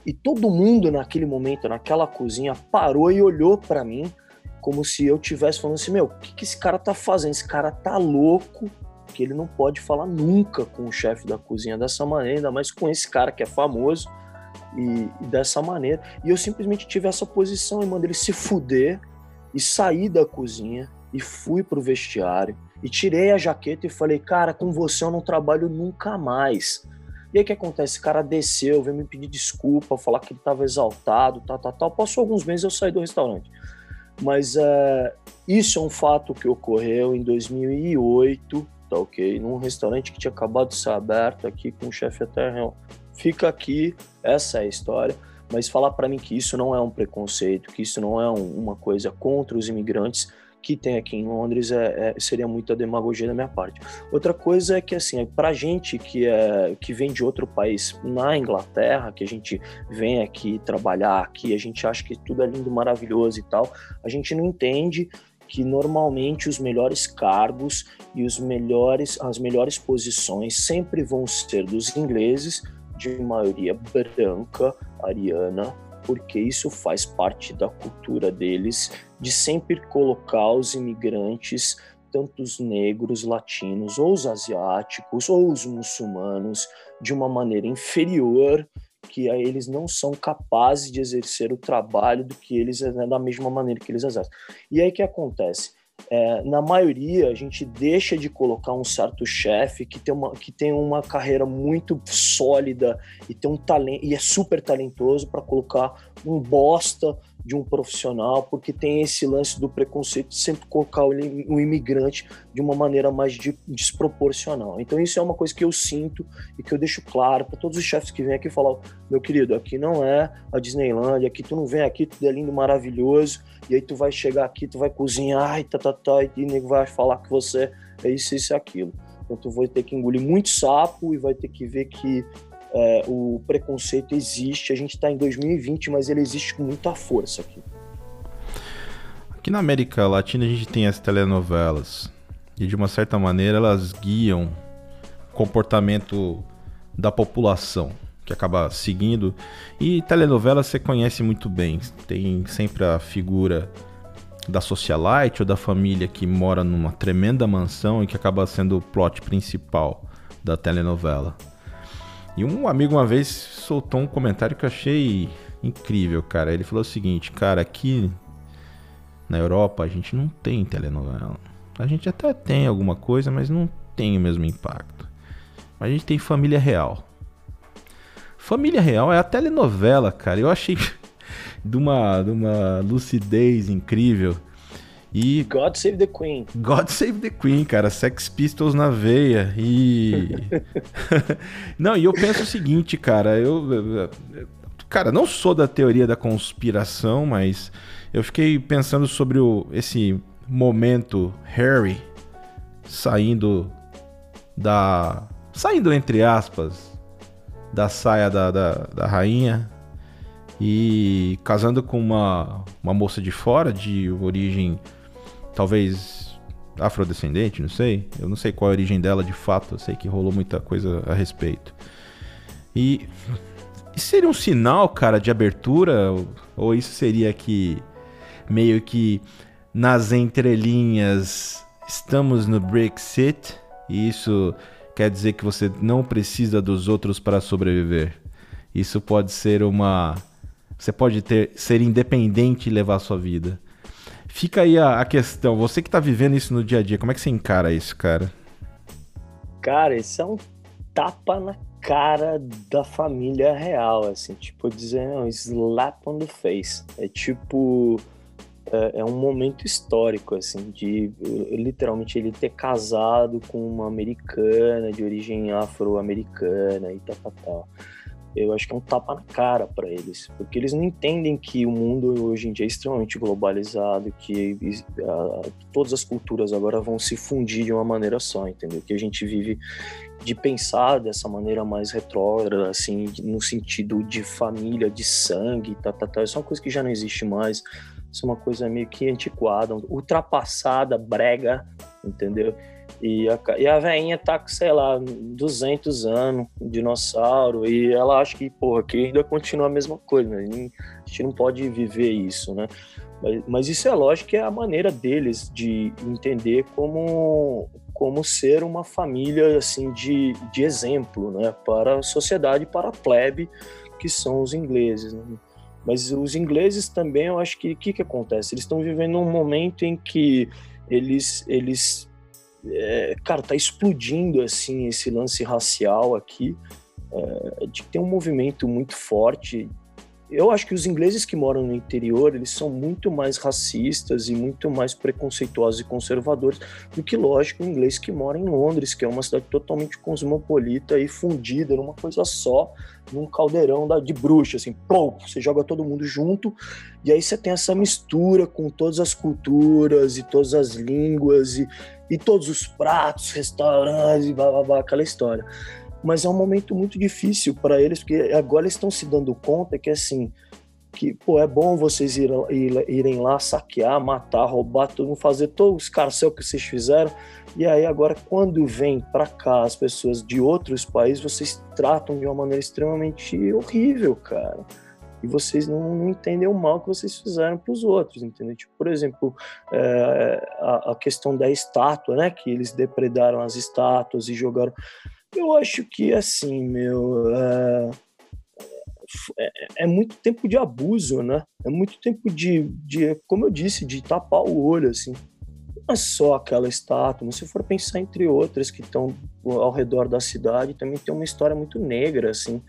E todo mundo naquele momento, naquela cozinha, parou e olhou para mim como se eu tivesse falando assim, meu, o que, que esse cara tá fazendo? Esse cara tá louco, que ele não pode falar nunca com o chefe da cozinha dessa maneira, ainda mais com esse cara que é famoso e, e dessa maneira. E eu simplesmente tive essa posição e mandei ele se fuder e saí da cozinha e fui pro vestiário e tirei a jaqueta e falei, cara, com você eu não trabalho nunca mais. E aí o que acontece? Esse cara desceu, veio me pedir desculpa, falar que ele estava exaltado, tal, tal, tal. Passou alguns meses eu saí do restaurante. Mas uh, isso é um fato que ocorreu em 2008 tá ok? Num restaurante que tinha acabado de ser aberto aqui com o chefe até fica aqui, essa é a história. Mas falar para mim que isso não é um preconceito, que isso não é um, uma coisa contra os imigrantes que tem aqui em Londres é, é, seria muita demagogia da minha parte. Outra coisa é que assim, para gente que é que vem de outro país na Inglaterra, que a gente vem aqui trabalhar aqui, a gente acha que tudo é lindo, maravilhoso e tal, a gente não entende que normalmente os melhores cargos e os melhores, as melhores posições sempre vão ser dos ingleses, de maioria branca, ariana, porque isso faz parte da cultura deles de sempre colocar os imigrantes, tanto os negros, latinos, ou os asiáticos, ou os muçulmanos, de uma maneira inferior que eles não são capazes de exercer o trabalho do que eles né, da mesma maneira que eles exercem. E aí que acontece? É, na maioria, a gente deixa de colocar um certo chefe que tem uma, que tem uma carreira muito sólida e tem um talento e é super talentoso para colocar um bosta de um profissional, porque tem esse lance do preconceito de sempre colocar o, imigrante de uma maneira mais de, desproporcional. Então isso é uma coisa que eu sinto e que eu deixo claro para todos os chefes que vêm aqui falar, meu querido, aqui não é a Disneylandia, aqui tu não vem aqui, tudo é lindo, maravilhoso, e aí tu vai chegar aqui, tu vai cozinhar, e tá, tá, tá, e nego vai falar que você é isso, isso e aquilo. Então tu vai ter que engolir muito sapo e vai ter que ver que é, o preconceito existe. A gente está em 2020, mas ele existe com muita força aqui. Aqui na América Latina a gente tem as telenovelas e de uma certa maneira elas guiam o comportamento da população que acaba seguindo. E telenovelas você conhece muito bem. Tem sempre a figura da socialite ou da família que mora numa tremenda mansão e que acaba sendo o plot principal da telenovela. E um amigo uma vez soltou um comentário que eu achei incrível, cara. Ele falou o seguinte, cara, aqui na Europa a gente não tem telenovela. A gente até tem alguma coisa, mas não tem o mesmo impacto. A gente tem família real. Família real é a telenovela, cara. Eu achei de uma, de uma lucidez incrível. E God Save the Queen. God Save the Queen, cara, Sex Pistols na veia. E Não, e eu penso o seguinte, cara, eu cara, não sou da teoria da conspiração, mas eu fiquei pensando sobre o, esse momento Harry saindo da saindo entre aspas da saia da, da, da rainha e casando com uma, uma moça de fora de origem talvez afrodescendente, não sei. Eu não sei qual a origem dela de fato, eu sei que rolou muita coisa a respeito. E, e seria um sinal, cara, de abertura? Ou, ou isso seria que meio que nas entrelinhas estamos no Brexit e isso quer dizer que você não precisa dos outros para sobreviver. Isso pode ser uma. Você pode ter, ser independente e levar a sua vida. Fica aí a, a questão, você que está vivendo isso no dia a dia, como é que você encara isso, cara? Cara, isso é um tapa na cara da família real, assim, tipo, dizendo um slap on the face. É tipo. É, é, um momento histórico, assim, de literalmente ele ter casado com uma americana de origem afro-americana e tal, tal, tal. Eu acho que é um tapa na cara para eles, porque eles não entendem que o mundo hoje em dia é extremamente globalizado, que uh, todas as culturas agora vão se fundir de uma maneira só, entendeu? Que a gente vive de pensar dessa maneira mais retrógrada, assim, no sentido de família, de sangue, tá, tá, tá. Isso é uma coisa que já não existe mais. Isso é uma coisa meio que antiquada, ultrapassada, brega, entendeu? E a, e a veinha tá com, sei lá, 200 anos, um dinossauro, e ela acha que, porra, que ainda continua a mesma coisa, né? A gente não pode viver isso, né? Mas, mas isso é lógico que é a maneira deles de entender como, como ser uma família assim de, de exemplo né, para a sociedade, para a plebe, que são os ingleses. Né? Mas os ingleses também, eu acho que o que, que acontece? Eles estão vivendo um momento em que eles, eles é, cara, tá explodindo assim esse lance racial aqui, é, de ter um movimento muito forte. Eu acho que os ingleses que moram no interior, eles são muito mais racistas e muito mais preconceituosos e conservadores do que, lógico, o inglês que mora em Londres, que é uma cidade totalmente cosmopolita e fundida numa coisa só, num caldeirão da, de bruxa, assim, pô, você joga todo mundo junto e aí você tem essa mistura com todas as culturas e todas as línguas e, e todos os pratos, restaurantes blá, blá, blá aquela história. Mas é um momento muito difícil para eles, porque agora eles estão se dando conta que assim, que pô, é bom vocês ir, ir, irem lá saquear, matar, roubar, tudo, fazer todo o escarcel que vocês fizeram. E aí agora quando vem para cá as pessoas de outros países, vocês tratam de uma maneira extremamente horrível, cara. E vocês não, não entendem o mal que vocês fizeram para os outros, entendeu? Tipo, por exemplo, é, a, a questão da estátua, né? Que eles depredaram as estátuas e jogaram eu acho que, assim, meu. É, é, é, muito tempo de abuso, né? É muito tempo de, de, como eu disse, de tapar o olho, assim. Não é só aquela estátua, mas se for pensar entre outras que estão ao redor da cidade, também tem uma história muito negra, assim.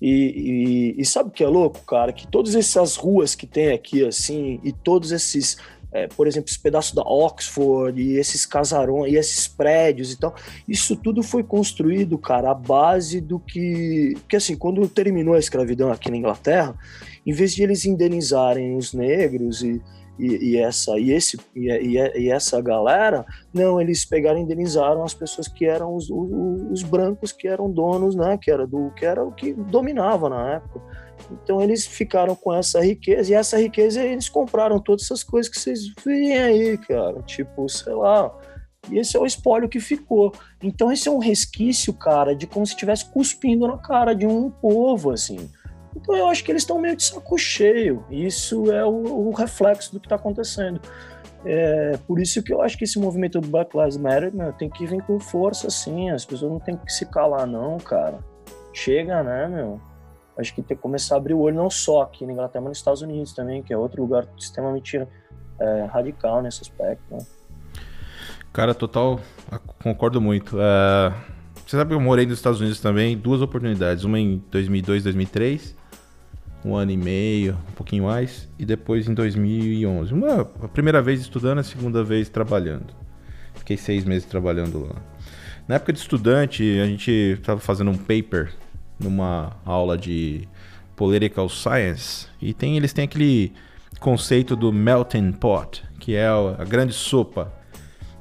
E, e, e sabe o que é louco, cara? Que todas essas ruas que tem aqui, assim, e todos esses é, por exemplo, esse pedaço da Oxford e esses casarões e esses prédios e tal, isso tudo foi construído, cara, à base do que. que assim, quando terminou a escravidão aqui na Inglaterra, em vez de eles indenizarem os negros e, e, e essa e esse e, e, essa galera não eles pegaram e indenizaram as pessoas que eram os, os, os brancos que eram donos né que era do que era o que dominava na época então eles ficaram com essa riqueza e essa riqueza eles compraram todas essas coisas que vocês veem aí, cara. Tipo, sei lá. E esse é o espólio que ficou. Então esse é um resquício, cara, de como se estivesse cuspindo na cara de um povo, assim. Então eu acho que eles estão meio de saco cheio. Isso é o, o reflexo do que está acontecendo. É, por isso que eu acho que esse movimento do Black Lives Matter meu, tem que vir com força, assim. As pessoas não têm que se calar, não, cara. Chega, né, meu? Acho que tem que começar a abrir o olho não só aqui na Inglaterra, mas nos Estados Unidos também, que é outro lugar extremamente é, radical nesse aspecto. Né? Cara, total, concordo muito. É, você sabe que eu morei nos Estados Unidos também, duas oportunidades, uma em 2002, 2003, um ano e meio, um pouquinho mais, e depois em 2011. Uma, a primeira vez estudando, a segunda vez trabalhando. Fiquei seis meses trabalhando lá. Na época de estudante, a gente estava fazendo um paper numa aula de Political Science e tem, eles têm aquele conceito do melting pot, que é a grande sopa.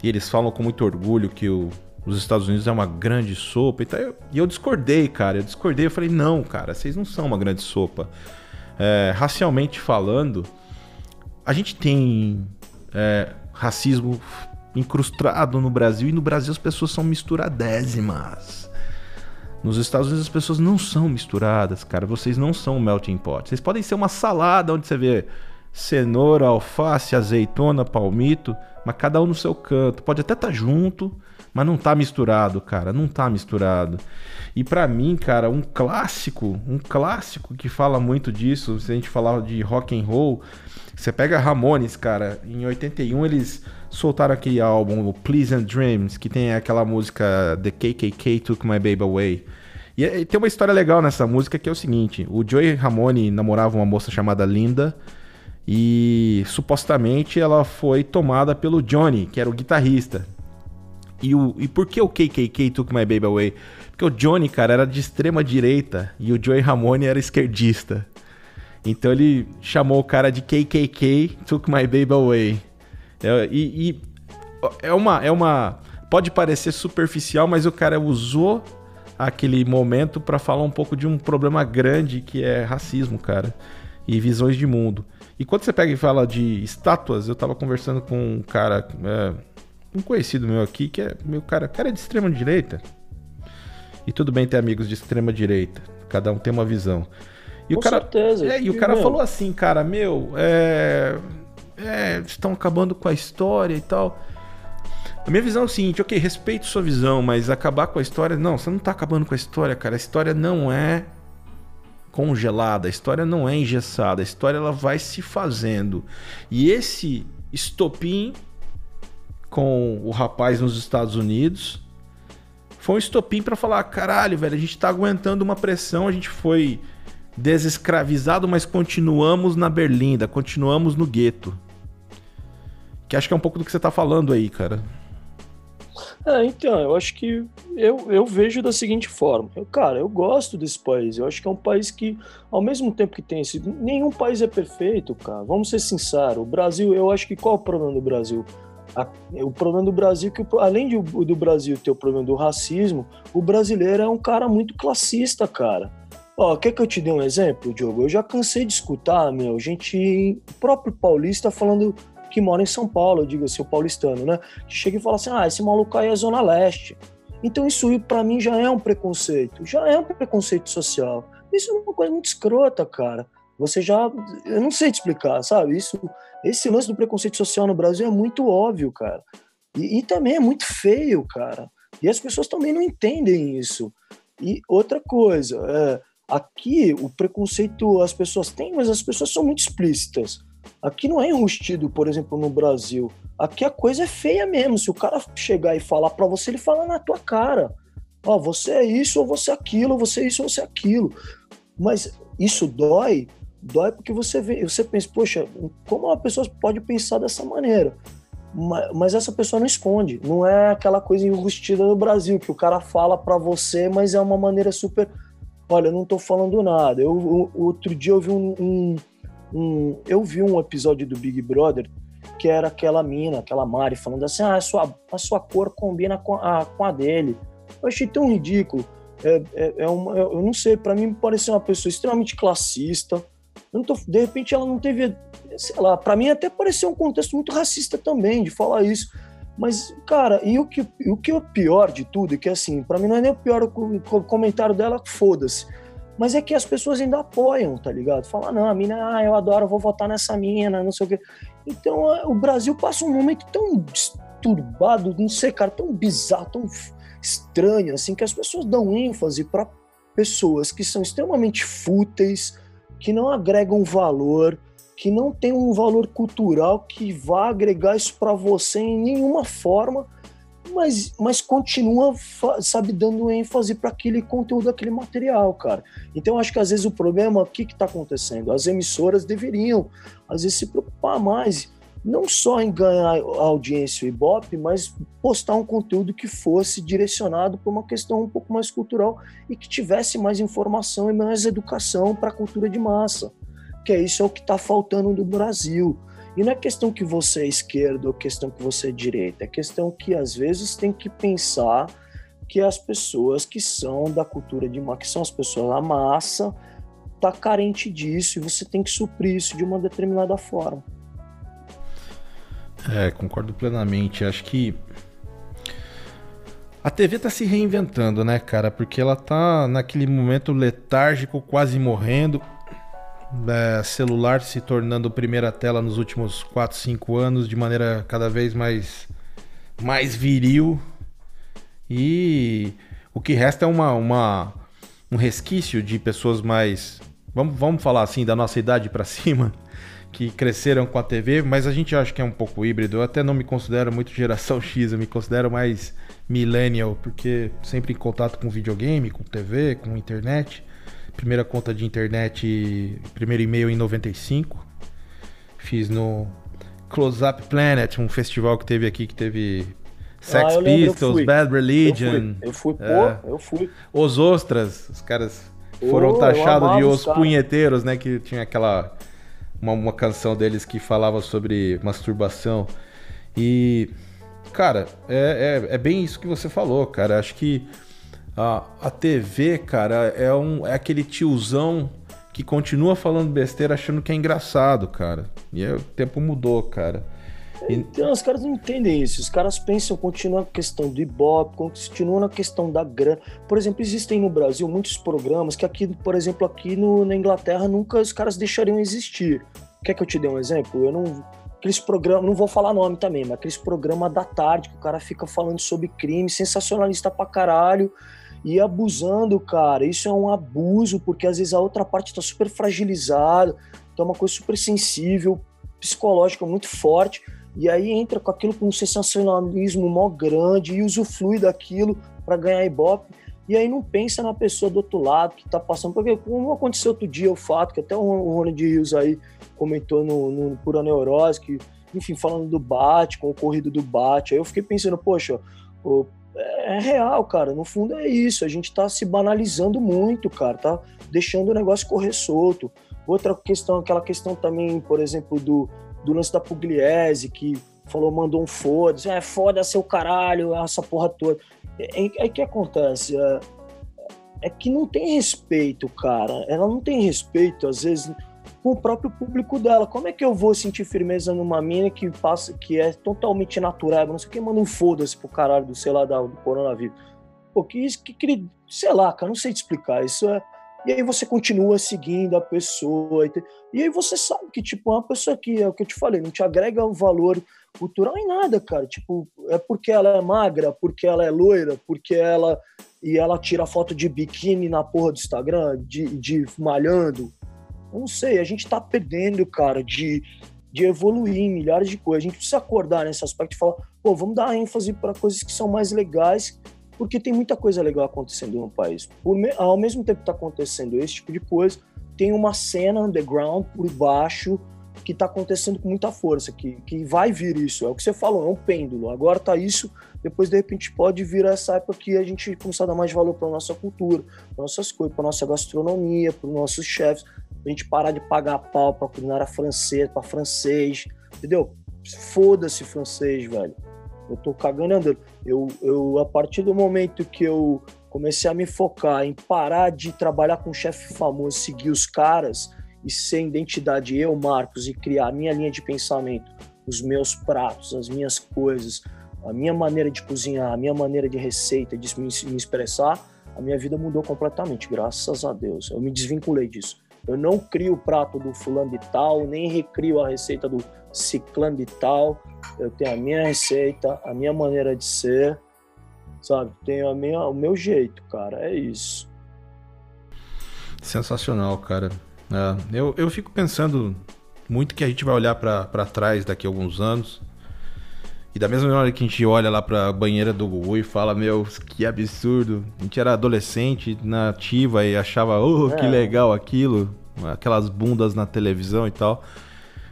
E eles falam com muito orgulho que o, os Estados Unidos é uma grande sopa. E, tá, eu, e eu discordei, cara. Eu discordei. Eu falei, não, cara, vocês não são uma grande sopa. É, racialmente falando, a gente tem é, racismo incrustado no Brasil e no Brasil as pessoas são misturadésimas. Nos Estados Unidos as pessoas não são misturadas, cara. Vocês não são um melting pot. Vocês podem ser uma salada onde você vê cenoura, alface, azeitona, palmito, mas cada um no seu canto. Pode até estar tá junto, Mas não tá misturado, cara, não tá misturado. E para mim, cara, um clássico, um clássico que fala muito disso, se a gente falar de rock and roll, você pega Ramones, cara, em 81 eles soltaram aquele álbum, o Pleasant Dreams, que tem aquela música The KKK Took My Baby Away. E, e tem uma história legal nessa música que é o seguinte: o Joey Ramone namorava uma moça chamada Linda e supostamente ela foi tomada pelo Johnny, que era o guitarrista. E, o, e por que o KKK Took My Baby Away? Porque o Johnny, cara, era de extrema direita e o Joey Ramone era esquerdista. Então ele chamou o cara de KKK Took My Baby Away. É, e, e é uma, é uma. Pode parecer superficial, mas o cara usou aquele momento para falar um pouco de um problema grande que é racismo, cara, e visões de mundo. E quando você pega e fala de estátuas, eu tava conversando com um cara, é, um conhecido meu aqui, que é meu cara, cara é de extrema direita. E tudo bem ter amigos de extrema direita, cada um tem uma visão. E Com o cara, certeza. É, e o cara falou assim, cara, meu, é, é, estão acabando com a história e tal. A minha visão é o seguinte, ok, respeito sua visão, mas acabar com a história. Não, você não tá acabando com a história, cara. A história não é congelada, a história não é engessada, a história ela vai se fazendo. E esse estopim com o rapaz nos Estados Unidos foi um estopim para falar: caralho, velho, a gente tá aguentando uma pressão, a gente foi desescravizado, mas continuamos na Berlinda, continuamos no gueto. Que acho que é um pouco do que você tá falando aí, cara. É, então, eu acho que eu, eu vejo da seguinte forma. Eu, cara, eu gosto desse país. Eu acho que é um país que, ao mesmo tempo que tem esse. Nenhum país é perfeito, cara. Vamos ser sinceros. O Brasil, eu acho que qual é o problema do Brasil? A, o problema do Brasil é que, além de, do Brasil ter o problema do racismo, o brasileiro é um cara muito classista, cara. Ó, quer que eu te dê um exemplo, Diogo? Eu já cansei de escutar, meu, gente, próprio paulista falando que mora em São Paulo, diga assim, o paulistano, né? Que chega e fala assim: ah, esse maluco aí é Zona Leste. Então isso para mim já é um preconceito, já é um preconceito social. Isso é uma coisa muito escrota, cara. Você já, eu não sei te explicar, sabe? Isso, esse lance do preconceito social no Brasil é muito óbvio, cara. E, e também é muito feio, cara. E as pessoas também não entendem isso. E outra coisa, é, aqui o preconceito as pessoas têm, mas as pessoas são muito explícitas. Aqui não é enrustido, por exemplo, no Brasil. Aqui a coisa é feia mesmo. Se o cara chegar e falar para você, ele fala na tua cara. Ó, oh, você é isso ou você é aquilo, você é isso ou você é aquilo. Mas isso dói, dói porque você vê, você pensa, poxa, como uma pessoa pode pensar dessa maneira? Mas, essa pessoa não esconde, não é aquela coisa enrustida no Brasil que o cara fala para você, mas é uma maneira super. Olha, eu não tô falando nada. Eu, outro dia eu vi um, um um, eu vi um episódio do Big Brother que era aquela mina, aquela Mari, falando assim: ah, a sua, a sua cor combina com a, com a dele. Eu achei tão ridículo. É, é, é uma, eu não sei, para mim me pareceu uma pessoa extremamente classista. Tô, de repente ela não teve, sei lá, para mim até pareceu um contexto muito racista também de falar isso. Mas, cara, e o que, o que é o pior de tudo, é que assim, para mim não é nem o pior o comentário dela, foda-se. Mas é que as pessoas ainda apoiam, tá ligado? Fala, não, a mina, ah, eu adoro, eu vou votar nessa mina, não sei o quê. Então, o Brasil passa um momento tão disturbado, não sei, cara, tão bizarro, tão estranho, assim, que as pessoas dão ênfase para pessoas que são extremamente fúteis, que não agregam valor, que não tem um valor cultural que vá agregar isso para você em nenhuma forma mas, mas continua, sabe, dando ênfase para aquele conteúdo, aquele material, cara. Então, acho que às vezes o problema, o que está acontecendo? As emissoras deveriam, às vezes, se preocupar mais, não só em ganhar audiência e Ibope, mas postar um conteúdo que fosse direcionado para uma questão um pouco mais cultural e que tivesse mais informação e mais educação para a cultura de massa. Que é isso é o que está faltando no Brasil. E não é questão que você é esquerda ou questão que você é direita, é questão que às vezes tem que pensar que as pessoas que são da cultura de que são as pessoas da massa, tá carente disso e você tem que suprir isso de uma determinada forma. É, concordo plenamente. Acho que a TV tá se reinventando, né, cara? Porque ela tá naquele momento letárgico, quase morrendo é, celular se tornando primeira tela nos últimos 4, 5 anos de maneira cada vez mais, mais viril. E o que resta é uma, uma um resquício de pessoas mais, vamos, vamos falar assim, da nossa idade para cima, que cresceram com a TV, mas a gente acha que é um pouco híbrido. Eu até não me considero muito geração X, eu me considero mais millennial, porque sempre em contato com videogame, com TV, com internet. Primeira conta de internet, primeiro e-mail em 95. Fiz no Close Up Planet, um festival que teve aqui que teve Sex ah, Pistols, Bad Religion. Eu fui, eu fui pô, é. eu fui. Os Ostras, os caras foram oh, taxados de os punheteiros, né? Que tinha aquela. Uma, uma canção deles que falava sobre masturbação. E. Cara, é, é, é bem isso que você falou, cara. Acho que a, a TV, cara, é, um, é aquele tiozão que continua falando besteira achando que é engraçado, cara. E aí, o tempo mudou, cara. Então, os caras não entendem isso. Os caras pensam, continuam na questão do Ibope, continuam na questão da grana. Por exemplo, existem no Brasil muitos programas que aqui, por exemplo, aqui no, na Inglaterra, nunca os caras deixariam existir. Quer que eu te dê um exemplo? Eu não. Aqueles programas, não vou falar nome também, mas aqueles programas da tarde que o cara fica falando sobre crime, sensacionalista pra caralho e abusando, cara. Isso é um abuso, porque às vezes a outra parte tá super fragilizada, tá uma coisa super sensível, psicológica muito forte. E aí entra com aquilo com um sensacionalismo mó grande e usufrui daquilo para ganhar ibope. E aí não pensa na pessoa do outro lado que tá passando. Porque como aconteceu outro dia o fato, que até o Rony de Rios aí comentou no, no Pura Neurose, que, enfim, falando do bate, com o corrido do bate. Aí eu fiquei pensando, poxa, o, é real, cara. No fundo é isso. A gente tá se banalizando muito, cara. Tá deixando o negócio correr solto. Outra questão, aquela questão também, por exemplo, do do lance da Pugliese, que falou, mandou um foda-se, é foda seu caralho, essa porra toda. É, é, é que acontece, é, é, que não tem respeito, cara. Ela não tem respeito, às vezes, com o próprio público dela. Como é que eu vou sentir firmeza numa mina que passa, que é totalmente natural, não sei o que, manda um foda-se pro caralho do, sei lá, do coronavírus. Pô, que, que, sei lá, cara, não sei te explicar. Isso é e aí você continua seguindo a pessoa. E aí você sabe que, tipo, uma pessoa que, é o que eu te falei, não te agrega um valor cultural em nada, cara. Tipo, é porque ela é magra, porque ela é loira, porque ela. E ela tira foto de biquíni na porra do Instagram, de, de malhando. Não sei, a gente tá perdendo, cara, de, de evoluir em milhares de coisas. A gente precisa acordar nesse aspecto e falar, pô, vamos dar ênfase para coisas que são mais legais porque tem muita coisa legal acontecendo no país. Me, ao mesmo tempo que está acontecendo esse tipo de coisa, tem uma cena underground por baixo que está acontecendo com muita força, que, que vai vir isso. É o que você falou, é um pêndulo. Agora está isso, depois de repente pode vir essa época que a gente começar a dar mais valor para nossa cultura, para nossas coisas, para nossa gastronomia, para os nossos chefes, a gente parar de pagar pau para culinária francesa, para francês, entendeu? Foda-se francês, velho. Eu tô cagando andando. Eu, eu, a partir do momento que eu comecei a me focar em parar de trabalhar com chefe famoso, seguir os caras e ser identidade eu, Marcos, e criar a minha linha de pensamento, os meus pratos, as minhas coisas, a minha maneira de cozinhar, a minha maneira de receita, de me, me expressar, a minha vida mudou completamente, graças a Deus. Eu me desvinculei disso. Eu não crio o prato do fulano de tal, nem recrio a receita do ciclano de tal. Eu tenho a minha receita, a minha maneira de ser, sabe? Tenho a minha, o meu jeito, cara. É isso. Sensacional, cara. É, eu, eu fico pensando muito que a gente vai olhar para trás daqui a alguns anos. E da mesma hora que a gente olha lá pra banheira do Gugu e fala, meu, que absurdo. A gente era adolescente, nativa e achava, oh, é. que legal aquilo. Aquelas bundas na televisão e tal.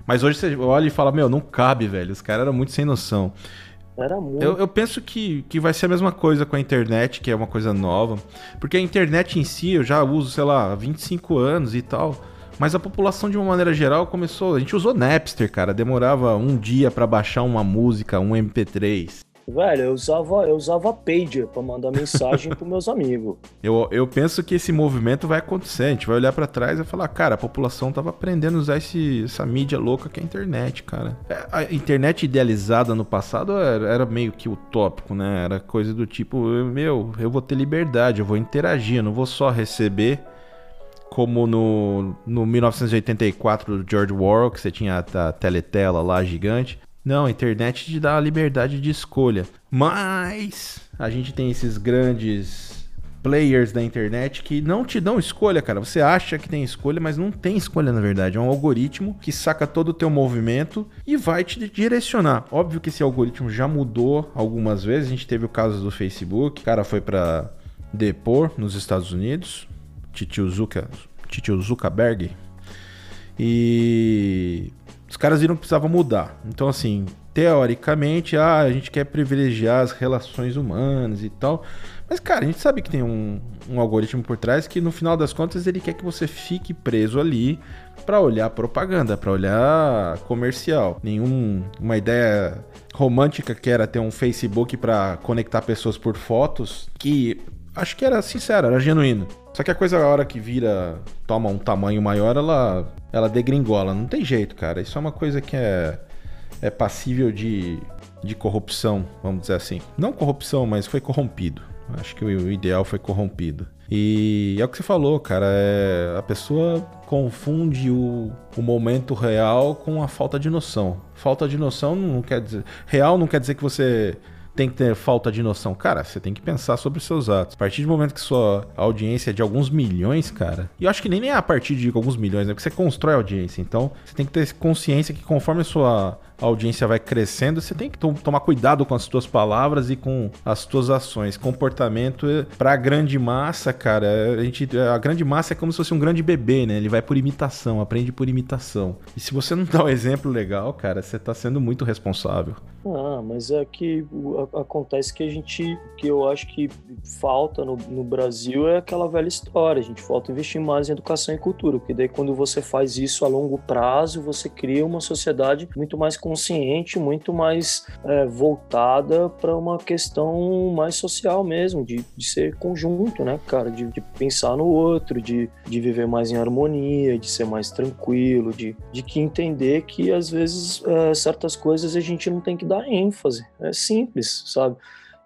Mas hoje você olha e fala, meu, não cabe, velho. Os caras eram muito sem noção. Era muito. Eu, eu, penso que, que vai ser a mesma coisa com a internet, que é uma coisa nova. Porque a internet em si eu já uso, sei lá, há 25 anos e tal. Mas a população, de uma maneira geral, começou. A gente usou Napster, cara. Demorava um dia para baixar uma música, um MP3. Velho, eu usava, eu usava pager para mandar mensagem pros meus amigos. Eu, eu penso que esse movimento vai acontecer. A gente vai olhar para trás e falar, cara, a população tava aprendendo a usar esse, essa mídia louca que é a internet, cara. É, a internet idealizada no passado era, era meio que utópico, né? Era coisa do tipo, meu, eu vou ter liberdade, eu vou interagir, eu não vou só receber como no, no 1984 do George Orwell, que você tinha a, teletela lá gigante Não, a internet te dá a liberdade de escolha. Mas a gente tem esses grandes players da internet que não te dão escolha, cara. Você acha que tem escolha, mas não tem escolha na verdade. É um algoritmo que saca todo o teu movimento e vai te direcionar. Óbvio que esse algoritmo já mudou algumas vezes. A gente teve o caso do Facebook, o cara foi para depor nos Estados Unidos, Titio Titio Zuckerberg. E os caras viram que precisava mudar. Então assim, teoricamente, ah, a gente quer privilegiar as relações humanas e tal. Mas, cara, a gente sabe que tem um, um algoritmo por trás que, no final das contas, ele quer que você fique preso ali para olhar propaganda, para olhar comercial. Nenhum uma ideia romântica que era ter um Facebook para conectar pessoas por fotos, que acho que era sincero, era genuíno. Só que a coisa a hora que vira, toma um tamanho maior, ela ela degringola, não tem jeito, cara. Isso é uma coisa que é é passível de de corrupção, vamos dizer assim. Não corrupção, mas foi corrompido. Acho que o ideal foi corrompido. E é o que você falou, cara. É, a pessoa confunde o, o momento real com a falta de noção. Falta de noção não quer dizer. Real não quer dizer que você tem que ter falta de noção. Cara, você tem que pensar sobre os seus atos. A partir do momento que sua audiência é de alguns milhões, cara, e eu acho que nem é a partir de alguns milhões, né? Porque você constrói audiência. Então, você tem que ter consciência que conforme a sua a audiência vai crescendo, você tem que tomar cuidado com as suas palavras e com as suas ações. Comportamento é, para a grande massa, cara, a gente a grande massa é como se fosse um grande bebê, né? Ele vai por imitação, aprende por imitação. E se você não dá um exemplo legal, cara, você tá sendo muito responsável. Ah, mas é que acontece que a gente, que eu acho que falta no, no Brasil é aquela velha história. A gente falta investir mais em educação e cultura, porque daí quando você faz isso a longo prazo, você cria uma sociedade muito mais com consciente, muito mais é, voltada para uma questão mais social mesmo, de, de ser conjunto, né, cara? De, de, pensar no outro, de, de viver mais em harmonia, de ser mais tranquilo, de, de que entender que às vezes é, certas coisas a gente não tem que dar ênfase. É simples, sabe?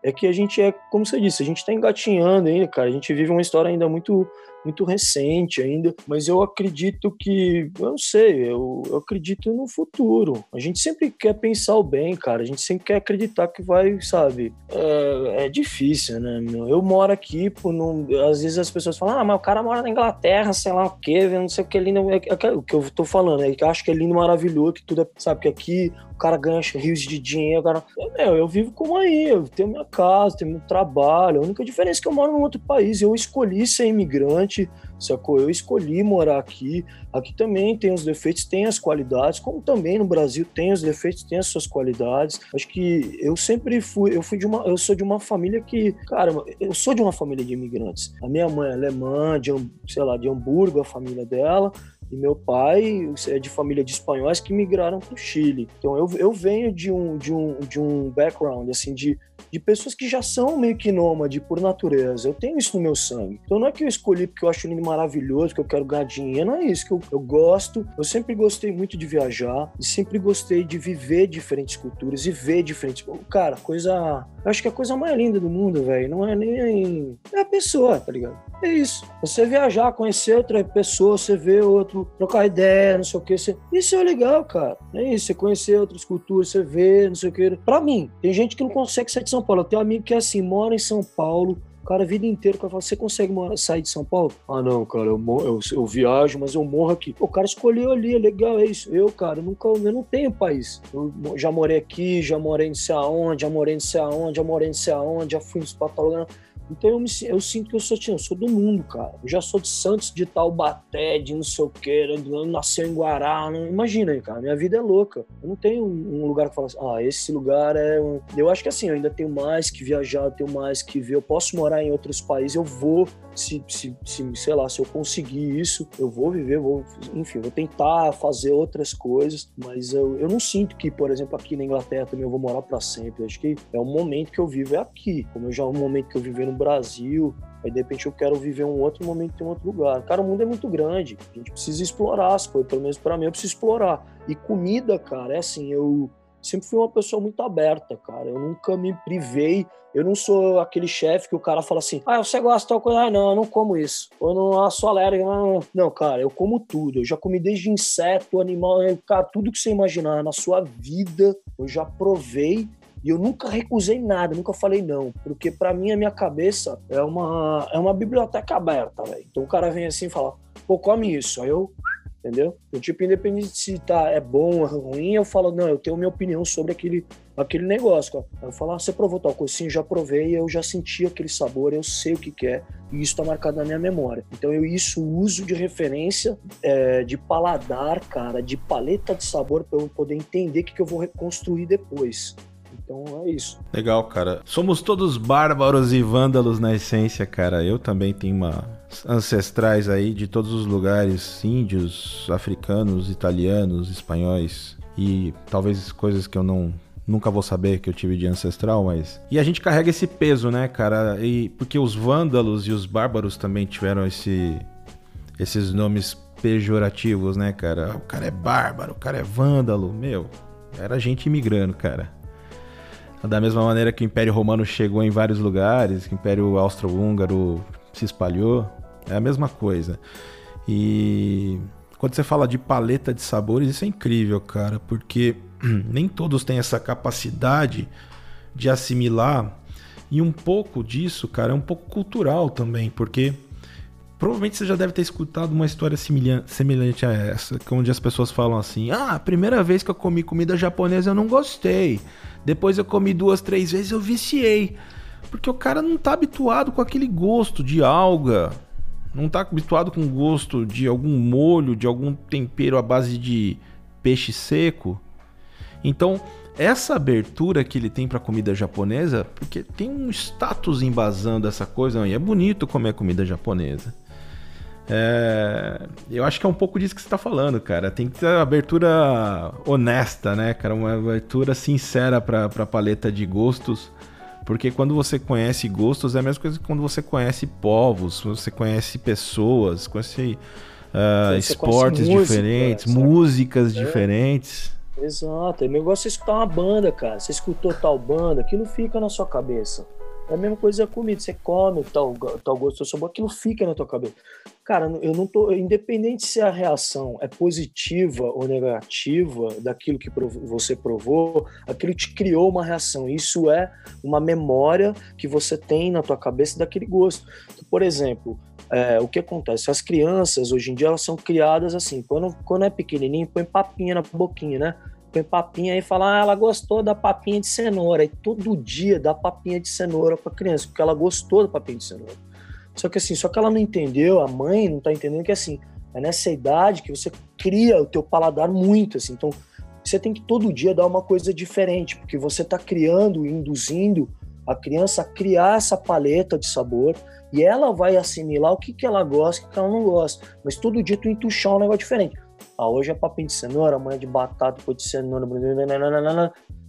É que a gente é, como você disse, a gente está engatinhando ainda, cara. A gente vive uma história ainda muito muito recente ainda, mas eu acredito que, eu não sei, eu, eu, acredito no futuro. A gente sempre quer pensar o bem, cara, a gente sempre quer acreditar que vai, sabe, é, é difícil, né, meu? Eu moro aqui, pô, não, às vezes as pessoas falam, ah, mas o cara mora na Inglaterra, sei lá o quê, não sei o que é lindo, é, é, o que eu tô falando, é que eu acho que é lindo, maravilhoso, que tudo é, sabe, que aqui o cara ganha rios de dinheiro, cara, meu, eu vivo como aí, eu tenho minha casa, tenho meu trabalho, a única diferença é que eu moro num outro país, eu escolhi ser imigrante, sacou? Eu escolhi morar aqui. Aqui também tem os defeitos, tem as qualidades, como também no Brasil tem os defeitos, tem as suas qualidades. Acho que eu sempre fui, eu fui de uma, eu sou de uma família que, cara, eu sou de uma família de imigrantes. A minha mãe é alemã, de, sei lá, de Hamburgo, a família dela. E meu pai é de família de espanhóis que migraram para o Chile. Então eu, eu venho de um, de, um, de um background, assim, de, de pessoas que já são meio que nômade por natureza. Eu tenho isso no meu sangue. Então não é que eu escolhi porque eu acho lindo maravilhoso, que eu quero ganhar dinheiro, não é isso. que eu, eu gosto. Eu sempre gostei muito de viajar e sempre gostei de viver diferentes culturas e ver diferentes. Cara, coisa. Eu acho que é a coisa mais linda do mundo, velho. Não é nem. É a pessoa, tá ligado? É isso. Você viajar, conhecer outra pessoa, você ver outro, trocar ideia, não sei o que. Você... Isso é legal, cara. É isso. Você conhecer outras culturas, você ver, não sei o que. Pra mim, tem gente que não consegue sair de São Paulo. Eu tenho um amigo que é assim, mora em São Paulo, cara a vida inteira, o cara fala, você consegue morar, sair de São Paulo? Ah, não, cara, eu, eu, eu, viajo, mas eu morro aqui. O cara escolheu ali, é legal, é isso. Eu, cara, nunca, eu não tenho país. Eu já morei aqui, já morei não sei aonde, já morei não sei aonde, já morei não sei aonde, já fui nos patólogos. Então eu, me, eu sinto que eu sou, eu sou do mundo, cara. Eu já sou de Santos, de Taubaté, de não sei o quê, nasceu em Guará. Não, imagina aí, cara, minha vida é louca. Eu não tenho um, lugar que fala assim, ah, esse lugar é. Um... Eu acho que assim, eu ainda tenho mais que viajar, eu tenho mais que ver. Eu posso morar em outros países, eu vou, se, se, se sei lá, se eu conseguir isso, eu vou viver, vou, enfim, vou tentar fazer outras coisas, mas eu, eu não sinto que, por exemplo, aqui na Inglaterra também eu vou morar para sempre. Eu acho que é o momento que eu vivo é aqui, como eu já é um momento que eu vivo no Brasil, aí de repente eu quero viver um outro momento em outro lugar. Cara, o mundo é muito grande, a gente precisa explorar as coisas, pelo menos para mim eu preciso explorar. E comida, cara, é assim, eu sempre fui uma pessoa muito aberta, cara. Eu nunca me privei. Eu não sou aquele chefe que o cara fala assim: ah, você gosta de tal coisa? Ah, não, eu não como isso. Eu não ah, sou alérgico. Não, não, cara, eu como tudo. Eu já comi desde inseto, animal, cara, tudo que você imaginar na sua vida, eu já provei e eu nunca recusei nada, nunca falei não, porque para mim a minha cabeça é uma é uma biblioteca aberta, velho. Então o cara vem assim e fala: "Pô, come isso". Aí eu entendeu? Eu, tipo, independente se tá, é bom ou ruim, eu falo, não, eu tenho minha opinião sobre aquele, aquele negócio. Cara. Eu falo, ah, você provou tal coisa? Sim, já provei, eu já senti aquele sabor, eu sei o que, que é, e isso tá marcado na minha memória. Então eu isso uso de referência, é, de paladar, cara, de paleta de sabor, para eu poder entender o que, que eu vou reconstruir depois. Então é isso. Legal, cara. Somos todos bárbaros e vândalos na essência, cara. Eu também tenho uma ancestrais aí de todos os lugares, índios, africanos, italianos, espanhóis e talvez coisas que eu não nunca vou saber que eu tive de ancestral, mas e a gente carrega esse peso, né, cara? E porque os vândalos e os bárbaros também tiveram esse esses nomes pejorativos, né, cara? O cara é bárbaro, o cara é vândalo, meu. Era gente imigrando, cara. Da mesma maneira que o Império Romano chegou em vários lugares, que o Império Austro-Húngaro se espalhou, é a mesma coisa. E quando você fala de paleta de sabores, isso é incrível, cara, porque nem todos têm essa capacidade de assimilar. E um pouco disso, cara, é um pouco cultural também, porque provavelmente você já deve ter escutado uma história semelhante a essa, onde as pessoas falam assim: Ah, a primeira vez que eu comi comida japonesa eu não gostei. Depois eu comi duas, três vezes eu viciei. Porque o cara não tá habituado com aquele gosto de alga, não tá habituado com o gosto de algum molho, de algum tempero à base de peixe seco. Então, essa abertura que ele tem para comida japonesa, porque tem um status embasando essa coisa, e é bonito comer comida japonesa. É, eu acho que é um pouco disso que você está falando, cara. Tem que ter abertura honesta, né, cara? Uma abertura sincera para a paleta de gostos. Porque quando você conhece gostos, é a mesma coisa que quando você conhece povos, você conhece pessoas, conhece uh, esportes música, diferentes, sabe? músicas é. diferentes. Exato, é negócio você escutar uma banda, cara. Você escutou tal banda, aquilo fica na sua cabeça. É a mesma coisa a comida, você come tal, tal gosto seu sabor, aquilo fica na tua cabeça. Cara, eu não tô. Independente se a reação é positiva ou negativa daquilo que você provou, aquilo te criou uma reação. Isso é uma memória que você tem na tua cabeça daquele gosto. Por exemplo, é, o que acontece? As crianças, hoje em dia, elas são criadas assim. Quando, quando é pequenininho, põe papinha na boquinha, né? põe papinha e fala, ah, ela gostou da papinha de cenoura. E todo dia dá papinha de cenoura para criança, porque ela gostou da papinha de cenoura. Só que assim, só que ela não entendeu, a mãe não tá entendendo que assim, é nessa idade que você cria o teu paladar muito, assim. Então, você tem que todo dia dar uma coisa diferente, porque você tá criando induzindo a criança a criar essa paleta de sabor e ela vai assimilar o que, que ela gosta e o que ela não gosta. Mas todo dia tu entuchar um negócio diferente. Ah, hoje é papinho de cenoura, amanhã é de batata, depois de cenoura.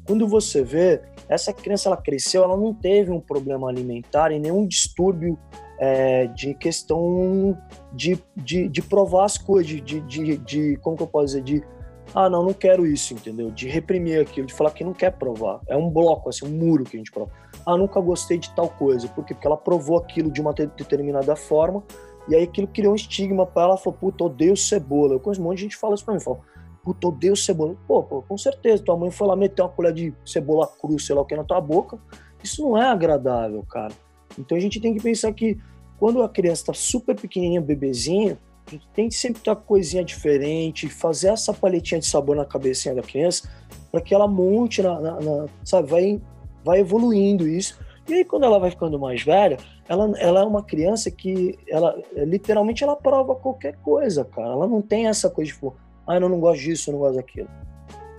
Quando você vê, essa criança ela cresceu, ela não teve um problema alimentar e nenhum distúrbio é, de questão de, de, de provar as coisas, de, de, de, de, como que eu posso dizer, de ah, não, não quero isso, entendeu? De reprimir aquilo, de falar que não quer provar. É um bloco, assim, um muro que a gente prova. Ah, nunca gostei de tal coisa. Por quê? Porque ela provou aquilo de uma determinada forma e aí aquilo criou um estigma para ela, falou, puta, odeio cebola. Eu conheço um monte de gente fala isso pra mim, fala, puta, odeio cebola. Pô, pô, com certeza, tua mãe foi lá meter uma colher de cebola crua, sei lá o que, na tua boca. Isso não é agradável, cara. Então a gente tem que pensar que quando a criança tá super pequenininha, bebezinha, a gente tem que sempre uma coisinha diferente, fazer essa paletinha de sabor na cabecinha da criança, para que ela monte, na, na, na, sabe, vai, vai evoluindo isso. E aí, quando ela vai ficando mais velha, ela, ela é uma criança que, ela literalmente, ela prova qualquer coisa, cara. Ela não tem essa coisa de, tipo, ah, eu não gosto disso, eu não gosto daquilo.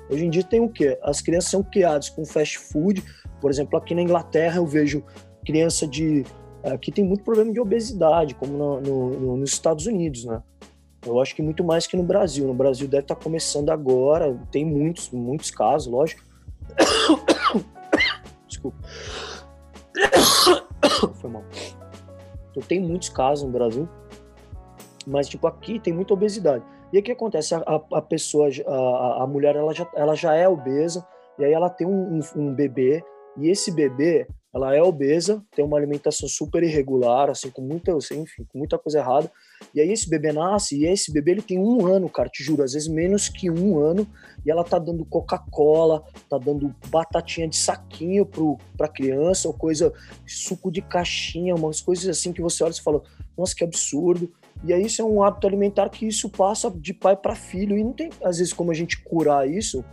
Hoje em dia tem o quê? As crianças são criadas com fast food. Por exemplo, aqui na Inglaterra eu vejo criança de. Aqui tem muito problema de obesidade, como no, no, nos Estados Unidos, né? Eu acho que muito mais que no Brasil. No Brasil deve estar começando agora, tem muitos, muitos casos, lógico. Desculpa. Foi mal. Então tem muitos casos no Brasil, mas tipo aqui tem muita obesidade. E o que acontece? A, a pessoa, a, a mulher, ela já, ela já é obesa, e aí ela tem um, um, um bebê, e esse bebê, ela é obesa, tem uma alimentação super irregular, assim, com muita, enfim, com muita coisa errada. E aí esse bebê nasce, e esse bebê ele tem um ano, cara, te juro, às vezes menos que um ano, e ela tá dando Coca-Cola, tá dando batatinha de saquinho pro, pra criança, ou coisa, suco de caixinha, umas coisas assim que você olha e fala, nossa, que absurdo. E aí isso é um hábito alimentar que isso passa de pai para filho, e não tem, às vezes, como a gente curar isso,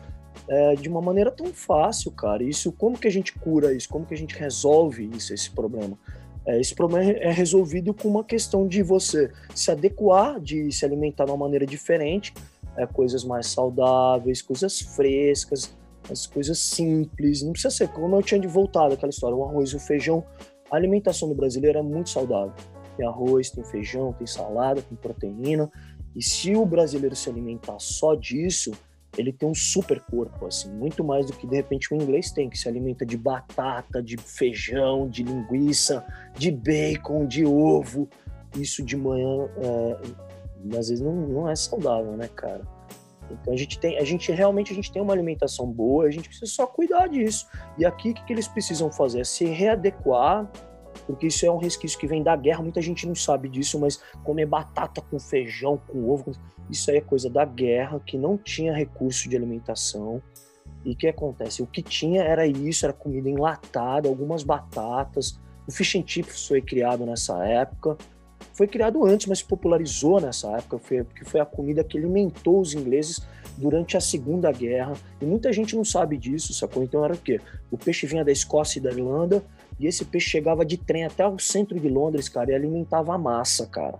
é, de uma maneira tão fácil, cara. Isso, como que a gente cura isso? Como que a gente resolve isso, esse problema? É, esse problema é resolvido com uma questão de você se adequar, de se alimentar de uma maneira diferente, é, coisas mais saudáveis, coisas frescas, as coisas simples. Não precisa ser como eu tinha de voltar daquela história, o arroz e o feijão. A alimentação do brasileiro é muito saudável. Tem arroz, tem feijão, tem salada, tem proteína. E se o brasileiro se alimentar só disso, ele tem um super corpo, assim, muito mais do que de repente o inglês tem, que se alimenta de batata, de feijão, de linguiça, de bacon, de ovo. Isso de manhã, é, às vezes não, não é saudável, né, cara? Então a gente tem, a gente realmente a gente tem uma alimentação boa, a gente precisa só cuidar disso. E aqui o que, que eles precisam fazer? É se readequar porque isso é um resquício que vem da guerra, muita gente não sabe disso, mas comer batata com feijão, com ovo, isso aí é coisa da guerra, que não tinha recurso de alimentação. E o que acontece? O que tinha era isso, era comida enlatada, algumas batatas. O fish and chips foi criado nessa época. Foi criado antes, mas popularizou nessa época, porque foi a comida que alimentou os ingleses durante a Segunda Guerra. E muita gente não sabe disso, sacou? Então era o quê? O peixe vinha da Escócia e da Irlanda, e esse peixe chegava de trem até o centro de Londres, cara, e alimentava a massa, cara.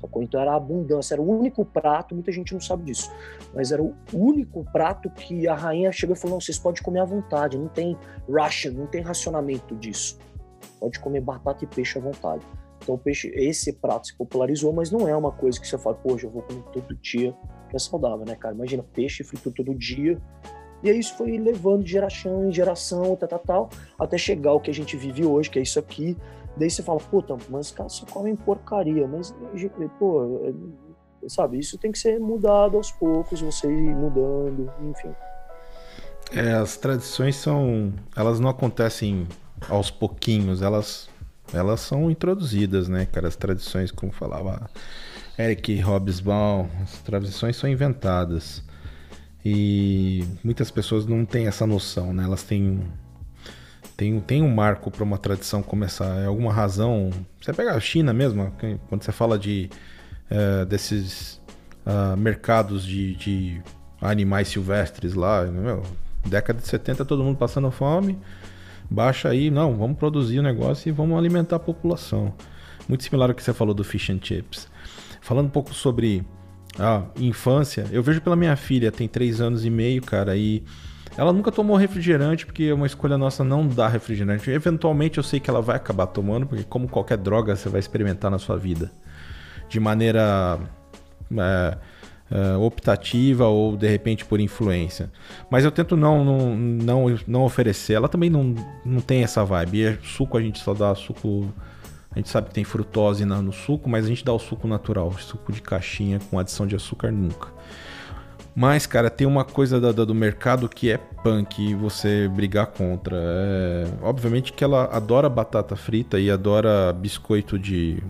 Sacou? Então era abundância, era o único prato, muita gente não sabe disso, mas era o único prato que a rainha chegou e falou: não, vocês podem comer à vontade, não tem ration, não tem racionamento disso. Pode comer batata e peixe à vontade. Então, peixe, esse prato se popularizou, mas não é uma coisa que você fala, poxa, eu vou comer todo dia, que é saudável, né, cara? Imagina, peixe frito todo dia, e aí isso foi levando de geração em geração, tal, tal, tal, até chegar ao que a gente vive hoje, que é isso aqui. Daí você fala, puta, mas os caras só comem porcaria. Mas, pô, é, sabe, isso tem que ser mudado aos poucos, você ir mudando, enfim. É, as tradições são. Elas não acontecem aos pouquinhos, elas, elas são introduzidas, né, cara? As tradições, como falava Eric Hobsbawm, as tradições são inventadas. E muitas pessoas não têm essa noção, né? Elas têm tem, tem um marco para uma tradição começar. É alguma razão. Você pega a China mesmo, quando você fala de é, desses uh, mercados de, de, animais silvestres lá, meu, década de 70 todo mundo passando fome, baixa aí, não, vamos produzir o negócio e vamos alimentar a população. Muito similar ao que você falou do fish and chips. Falando um pouco sobre ah, infância. Eu vejo pela minha filha, tem três anos e meio, cara, e ela nunca tomou refrigerante porque é uma escolha nossa não dar refrigerante. Eventualmente eu sei que ela vai acabar tomando, porque como qualquer droga você vai experimentar na sua vida. De maneira é, é, optativa ou de repente por influência. Mas eu tento não, não, não, não oferecer. Ela também não, não tem essa vibe. E suco a gente só dá suco a gente sabe que tem frutose no suco, mas a gente dá o suco natural, suco de caixinha com adição de açúcar nunca. Mas, cara, tem uma coisa da, da, do mercado que é punk e você brigar contra. É... Obviamente que ela adora batata frita e adora biscoito de.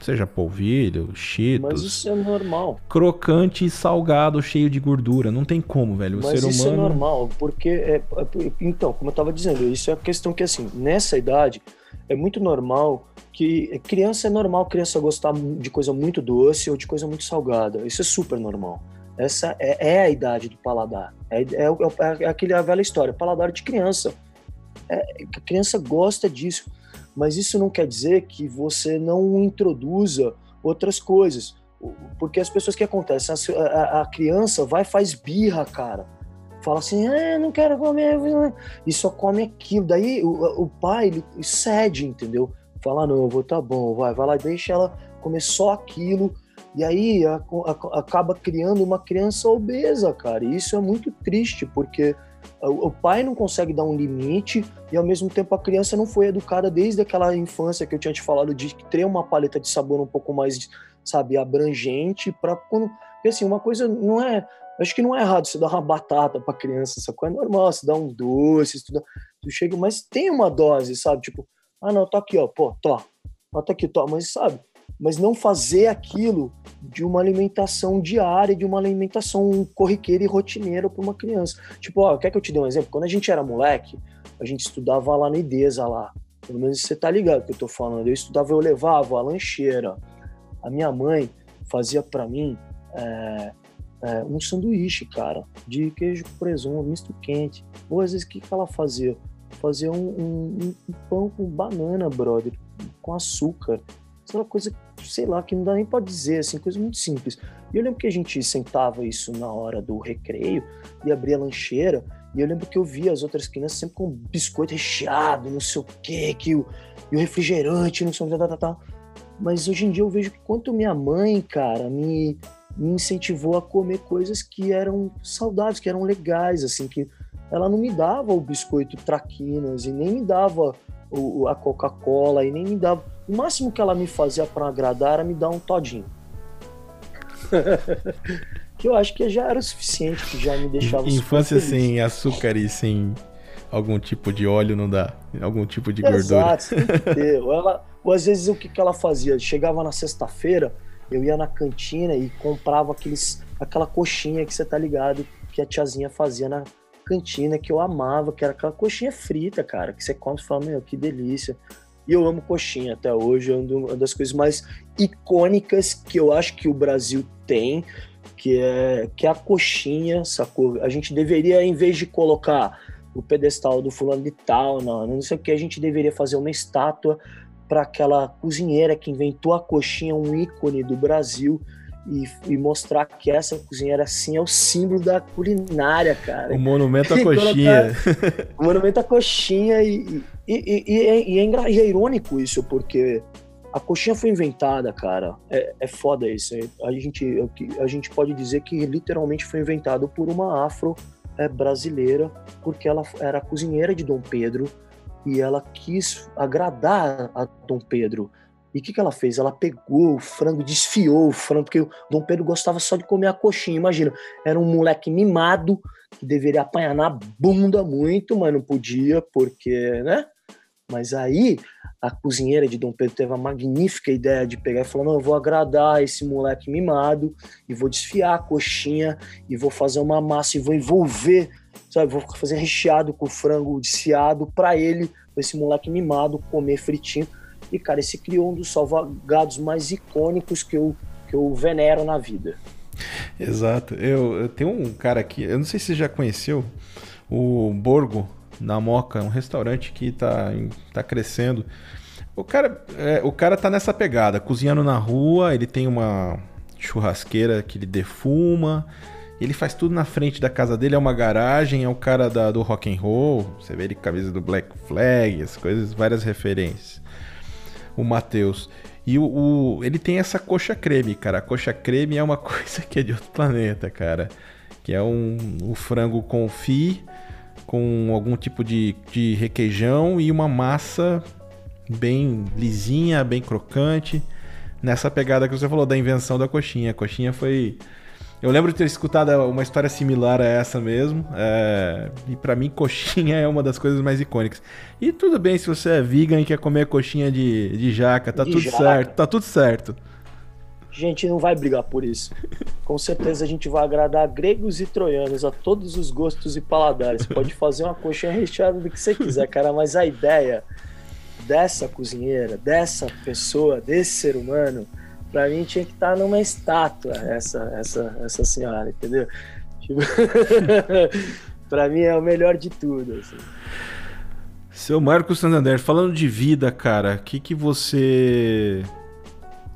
Seja polvilho, cheetos. Mas isso é normal. Crocante e salgado, cheio de gordura. Não tem como, velho. O Mas ser isso humano. é normal, porque. É, é, então, como eu tava dizendo, isso é a questão que, assim, nessa idade, é muito normal que criança é normal criança gostar de coisa muito doce ou de coisa muito salgada. Isso é super normal. Essa é, é a idade do paladar. É, é, é, é aquele, a velha história, paladar de criança. É, a criança gosta disso, mas isso não quer dizer que você não introduza outras coisas. Porque as pessoas que acontecem, a, a, criança vai faz birra, cara. Fala assim, ah, não quero comer, e só come aquilo. Daí o, o pai ele cede, entendeu? Fala, não, vou, tá bom, vai, vai lá, deixa ela comer só aquilo. E aí a, a, acaba criando uma criança obesa, cara. E isso é muito triste, porque o, o pai não consegue dar um limite e ao mesmo tempo a criança não foi educada desde aquela infância que eu tinha te falado de ter uma paleta de sabor um pouco mais, sabe, abrangente para quando porque assim, uma coisa não é Acho que não é errado você dar uma batata pra criança, essa coisa é normal, você dá um doce, tu, tu chega, mas tem uma dose, sabe? Tipo, ah, não, tá aqui, ó, pô, tô, tá aqui, tô, mas sabe? Mas não fazer aquilo de uma alimentação diária, de uma alimentação corriqueira e rotineira para uma criança. Tipo, ó, quer que eu te dê um exemplo? Quando a gente era moleque, a gente estudava lá na IDESA lá. Pelo menos você tá ligado que eu tô falando. Eu estudava, eu levava a lancheira. A minha mãe fazia para mim é, é, um sanduíche, cara, de queijo com presunto, misto quente. Ou às vezes o que, que ela fazia? Fazia um, um, um pão com banana, brother, com açúcar. Aquela coisa, sei lá, que não dá nem pra dizer, assim, coisa muito simples. E eu lembro que a gente sentava isso na hora do recreio e abria a lancheira. E eu lembro que eu via as outras crianças sempre com biscoito recheado, não sei o quê, que o, e o refrigerante, não sei o que, tá, tá, tá. Mas hoje em dia eu vejo que quanto minha mãe, cara, me, me incentivou a comer coisas que eram saudáveis, que eram legais, assim, que ela não me dava o biscoito traquinas e nem me dava o, a Coca-Cola e nem me dava. O máximo que ela me fazia para agradar era me dar um todinho. que eu acho que já era o suficiente, que já me deixava Infância sem açúcar e sem algum tipo de óleo não dá, algum tipo de gordura. Exato, tem que ter. Ou, ela, ou às vezes o que, que ela fazia? Chegava na sexta-feira, eu ia na cantina e comprava aqueles, aquela coxinha que você tá ligado que a tiazinha fazia na cantina, que eu amava, que era aquela coxinha frita, cara, que você come e fala, meu, que delícia. E eu amo coxinha até hoje, é uma das coisas mais icônicas que eu acho que o Brasil tem, que é, que é a coxinha, sacou? A gente deveria, em vez de colocar o pedestal do fulano de tal, não, não sei o que, a gente deveria fazer uma estátua para aquela cozinheira que inventou a coxinha, um ícone do Brasil, e, e, mostrar que essa cozinheira assim é o símbolo da culinária, cara. O monumento à coxinha. o monumento à coxinha e, e, e, é, e, é, e é irônico isso, porque a coxinha foi inventada, cara. É, é foda isso. A gente, a gente pode dizer que literalmente foi inventado por uma afro é, brasileira, porque ela era cozinheira de Dom Pedro e ela quis agradar a Dom Pedro. E o que, que ela fez? Ela pegou o frango, desfiou o frango, porque o Dom Pedro gostava só de comer a coxinha. Imagina, era um moleque mimado que deveria apanhar na bunda muito, mas não podia, porque, né? Mas aí a cozinheira de Dom Pedro teve a magnífica ideia de pegar e falar: não, eu vou agradar esse moleque mimado e vou desfiar a coxinha e vou fazer uma massa e vou envolver, sabe? Vou fazer recheado com frango desfiado para ele, esse moleque mimado, comer fritinho. E, cara, esse criou um dos salvagados mais icônicos que eu, que eu venero na vida. Exato. Eu, eu tenho um cara aqui, eu não sei se você já conheceu, o Borgo na Moca, um restaurante que tá, tá crescendo. O cara, é, o cara tá nessa pegada, cozinhando na rua, ele tem uma churrasqueira que ele defuma, ele faz tudo na frente da casa dele, é uma garagem, é o cara da, do rock and roll, você vê ele com camisa do Black Flag, as coisas, várias referências. O Matheus. E o, o, ele tem essa coxa creme, cara. A coxa creme é uma coisa que é de outro planeta, cara. Que é um, um frango confit com algum tipo de, de requeijão e uma massa bem lisinha, bem crocante. Nessa pegada que você falou da invenção da coxinha. A coxinha foi. Eu lembro de ter escutado uma história similar a essa mesmo. É... E para mim, coxinha é uma das coisas mais icônicas. E tudo bem se você é vegan e quer comer coxinha de, de jaca, tá de tudo jaca. certo. Tá tudo certo. A gente não vai brigar por isso. Com certeza a gente vai agradar gregos e troianos a todos os gostos e paladares. Pode fazer uma coxinha recheada do que você quiser, cara, mas a ideia dessa cozinheira, dessa pessoa, desse ser humano, para mim tinha que estar tá numa estátua essa essa essa senhora, entendeu? Tipo... para mim é o melhor de tudo. Assim. Seu Marcos Santander, falando de vida, cara, o que, que você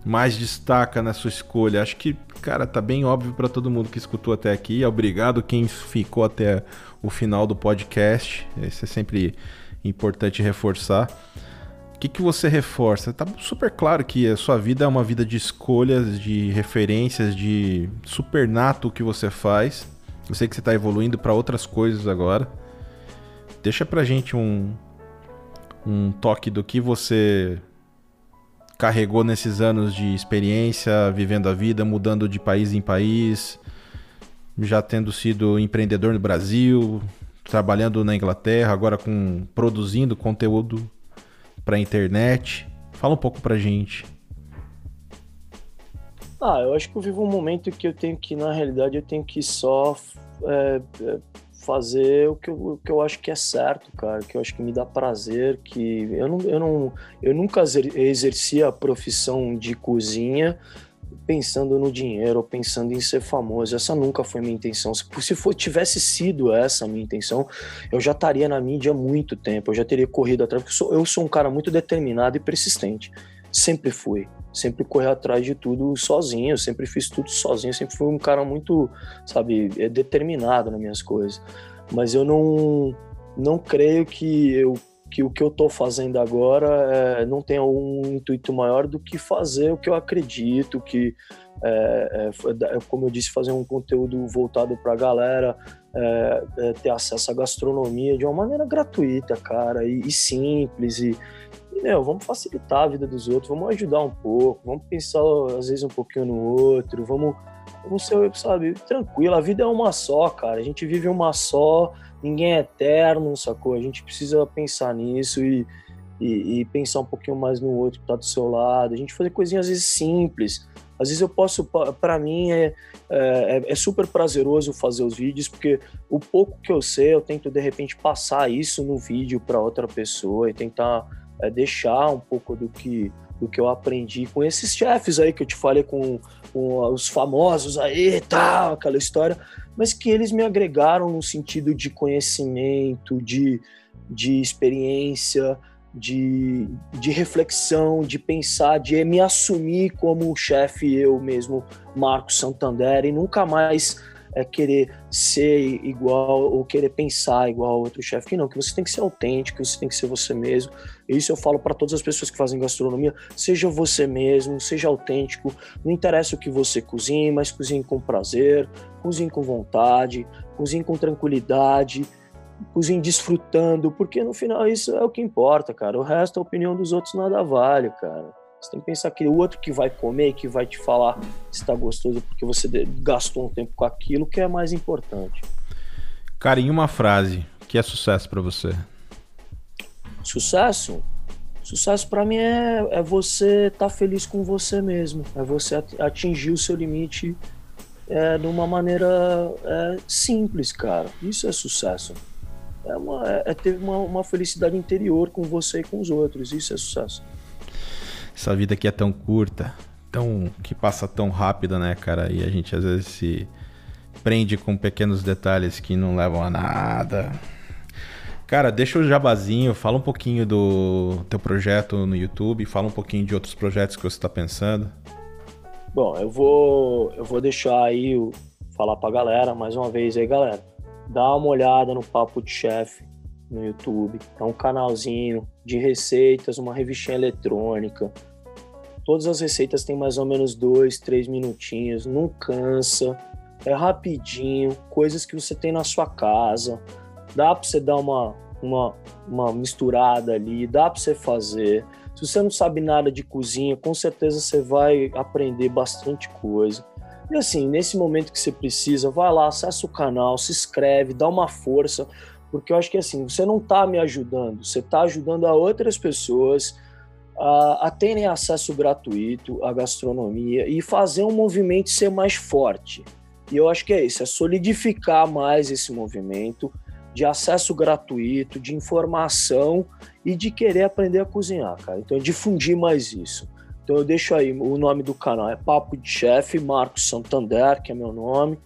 mais destaca na sua escolha? Acho que, cara, tá bem óbvio para todo mundo que escutou até aqui. Obrigado quem ficou até o final do podcast. Isso é sempre importante reforçar. Que, que você reforça? Tá super claro que a sua vida é uma vida de escolhas, de referências, de super nato o que você faz. Eu sei que você está evoluindo para outras coisas agora. Deixa pra gente um, um toque do que você carregou nesses anos de experiência, vivendo a vida, mudando de país em país, já tendo sido empreendedor no Brasil, trabalhando na Inglaterra, agora com produzindo conteúdo para internet. Fala um pouco pra gente. Ah, eu acho que eu vivo um momento que eu tenho que, na realidade, eu tenho que só é, é, fazer o que, eu, o que eu acho que é certo, cara, que eu acho que me dá prazer, que eu não, eu não, eu nunca exerci a profissão de cozinha pensando no dinheiro pensando em ser famoso. Essa nunca foi minha intenção. Se, se for, tivesse sido essa a minha intenção, eu já estaria na mídia há muito tempo, eu já teria corrido atrás, porque eu sou, eu sou um cara muito determinado e persistente. Sempre fui. Sempre corri atrás de tudo sozinho, sempre fiz tudo sozinho, sempre fui um cara muito, sabe, é determinado nas minhas coisas. Mas eu não, não creio que eu que o que eu estou fazendo agora é, não tenha um intuito maior do que fazer o que eu acredito, que, é, é como eu disse, fazer um conteúdo voltado para a galera, é, é, ter acesso à gastronomia de uma maneira gratuita, cara, e, e simples, e, e, meu, vamos facilitar a vida dos outros, vamos ajudar um pouco, vamos pensar às vezes um pouquinho no outro, vamos, vamos ser, sabe, tranquilo, a vida é uma só, cara, a gente vive uma só, ninguém é eterno, sacou? A gente precisa pensar nisso e, e, e pensar um pouquinho mais no outro que tá do seu lado. A gente fazer coisinhas às vezes simples. Às vezes eu posso, para mim é, é, é, super prazeroso fazer os vídeos, porque o pouco que eu sei, eu tento de repente passar isso no vídeo para outra pessoa e tentar é, deixar um pouco do que, do que eu aprendi com esses chefes aí que eu te falei, com, com os famosos aí e tal, aquela história mas que eles me agregaram no sentido de conhecimento, de, de experiência, de, de reflexão, de pensar, de me assumir como chefe eu mesmo, Marcos Santander, e nunca mais é, querer ser igual ou querer pensar igual outro chefe, que não, que você tem que ser autêntico, você tem que ser você mesmo. Isso eu falo para todas as pessoas que fazem gastronomia, seja você mesmo, seja autêntico, não interessa o que você cozinhe, mas cozinhe com prazer, cozinhe com vontade, cozinhe com tranquilidade, cozinhe desfrutando, porque no final isso é o que importa, cara. O resto, a opinião dos outros nada vale, cara. Você tem que pensar que o outro que vai comer, que vai te falar se está gostoso porque você gastou um tempo com aquilo, que é mais importante. Cara, em uma frase, o que é sucesso para você? Sucesso? Sucesso para mim é, é você estar tá feliz com você mesmo, é você atingir o seu limite é, de uma maneira é, simples, cara. Isso é sucesso. É, uma, é, é ter uma, uma felicidade interior com você e com os outros. Isso é sucesso. Essa vida aqui é tão curta, tão que passa tão rápida, né, cara? E a gente às vezes se prende com pequenos detalhes que não levam a nada. Cara, deixa o jabazinho, fala um pouquinho do teu projeto no YouTube, fala um pouquinho de outros projetos que você está pensando. Bom, eu vou, eu vou deixar aí o, falar pra galera mais uma vez aí, galera. Dá uma olhada no Papo de Chefe no YouTube. É um canalzinho de receitas, uma revistinha eletrônica. Todas as receitas têm mais ou menos dois, três minutinhos, não cansa, é rapidinho, coisas que você tem na sua casa. Dá para você dar uma, uma, uma misturada ali, dá para você fazer. Se você não sabe nada de cozinha, com certeza você vai aprender bastante coisa. E assim, nesse momento que você precisa, vai lá, acessa o canal, se inscreve, dá uma força, porque eu acho que assim, você não está me ajudando, você está ajudando a outras pessoas a, a terem acesso gratuito à gastronomia e fazer um movimento ser mais forte. E eu acho que é isso, é solidificar mais esse movimento de acesso gratuito, de informação e de querer aprender a cozinhar, cara. Então, difundir mais isso. Então, eu deixo aí o nome do canal é Papo de Chefe, Marcos Santander, que é meu nome,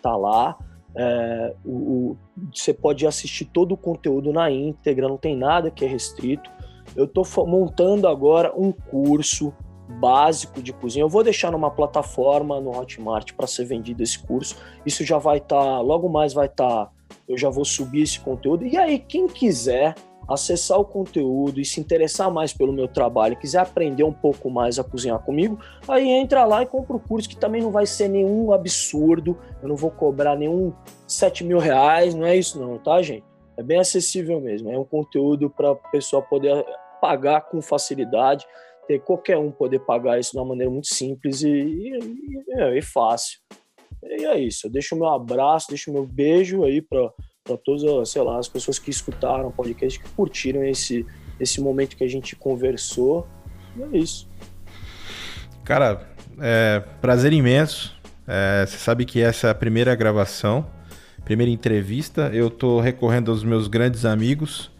tá lá. É, o, o, você pode assistir todo o conteúdo na íntegra, não tem nada que é restrito. Eu estou montando agora um curso básico de cozinha. Eu vou deixar numa plataforma no Hotmart para ser vendido esse curso. Isso já vai estar, tá, logo mais vai estar. Tá, eu já vou subir esse conteúdo. E aí, quem quiser acessar o conteúdo e se interessar mais pelo meu trabalho, quiser aprender um pouco mais a cozinhar comigo, aí entra lá e compra o curso que também não vai ser nenhum absurdo. Eu não vou cobrar nenhum 7 mil reais, não é isso não, tá, gente? É bem acessível mesmo. É um conteúdo para a pessoa poder pagar com facilidade, ter qualquer um poder pagar isso de uma maneira muito simples e, e, e, é, e fácil. E é isso. Eu deixo o meu abraço, deixo o meu beijo aí para todas, sei lá, as pessoas que escutaram o podcast, que curtiram esse, esse momento que a gente conversou. E é isso. Cara, é, prazer imenso. É, você sabe que essa é a primeira gravação, primeira entrevista. Eu tô recorrendo aos meus grandes amigos,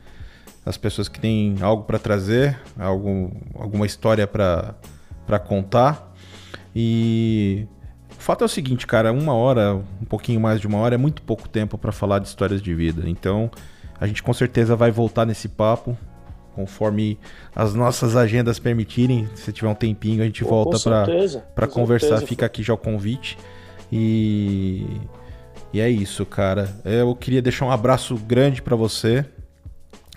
as pessoas que têm algo para trazer, algum, alguma história para contar. E o fato é o seguinte, cara, uma hora, um pouquinho mais de uma hora é muito pouco tempo para falar de histórias de vida. Então, a gente com certeza vai voltar nesse papo conforme as nossas agendas permitirem. Se tiver um tempinho, a gente Pô, volta para conversar. Certeza, Fica aqui já o convite. E e é isso, cara. Eu queria deixar um abraço grande para você.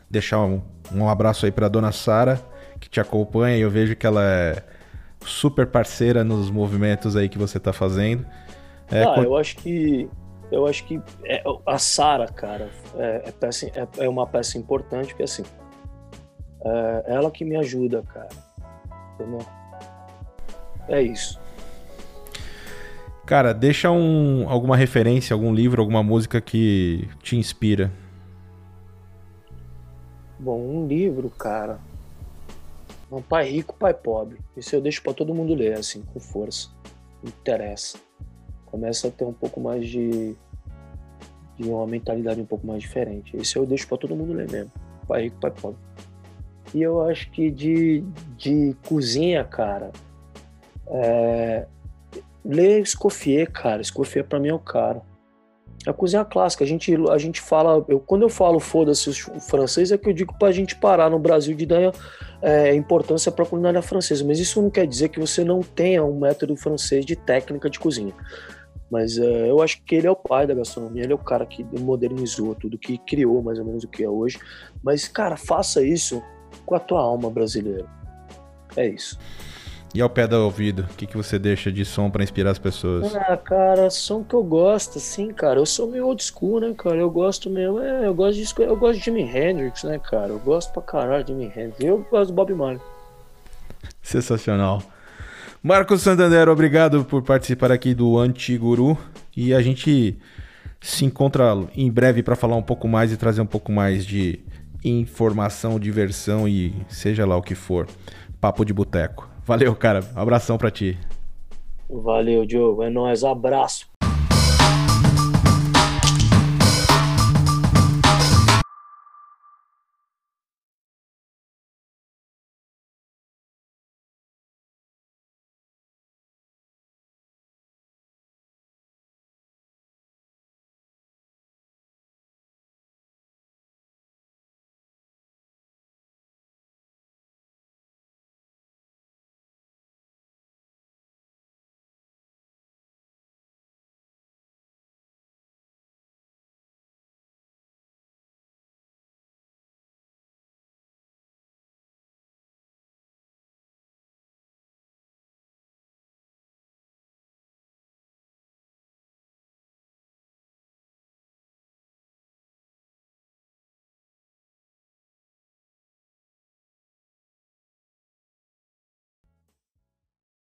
Deixar um, um abraço aí para dona Sara, que te acompanha. Eu vejo que ela é super parceira nos movimentos aí que você tá fazendo. É, ah, eu acho que eu acho que é, a Sara, cara, é, é, peça, é, é, uma peça importante, porque assim, é ela que me ajuda, cara. Entendeu? É isso. Cara, deixa um, alguma referência, algum livro, alguma música que te inspira. Bom, um livro, cara. Um pai rico, pai pobre. Isso eu deixo para todo mundo ler, assim, com força. interessa. Começa a ter um pouco mais de, de uma mentalidade um pouco mais diferente. Isso eu deixo para todo mundo ler mesmo. Pai rico, pai pobre. E eu acho que de, de cozinha, cara, é, lê Escoffier, cara. Escoffier pra mim é o cara. A cozinha clássica, a gente, a gente fala. Eu, quando eu falo foda-se o francês, é que eu digo pra gente parar no Brasil de dar é, importância pra culinária francesa. Mas isso não quer dizer que você não tenha um método francês de técnica de cozinha. Mas é, eu acho que ele é o pai da gastronomia, ele é o cara que modernizou tudo, que criou mais ou menos o que é hoje. Mas, cara, faça isso com a tua alma brasileira. É isso. E ao pé do ouvido, o que, que você deixa de som para inspirar as pessoas? Ah, cara, som que eu gosto, assim, cara. Eu sou meio old school, né, cara? Eu gosto mesmo, é, eu gosto de eu gosto de Jimi Hendrix, né, cara? Eu gosto pra caralho de Jimi Hendrix. Eu gosto do Bob Marley. Sensacional. Marcos Santander, obrigado por participar aqui do Antiguru. E a gente se encontra em breve para falar um pouco mais e trazer um pouco mais de informação, diversão e seja lá o que for. Papo de boteco. Valeu, cara. Abração pra ti. Valeu, Diogo. É nóis. Abraço.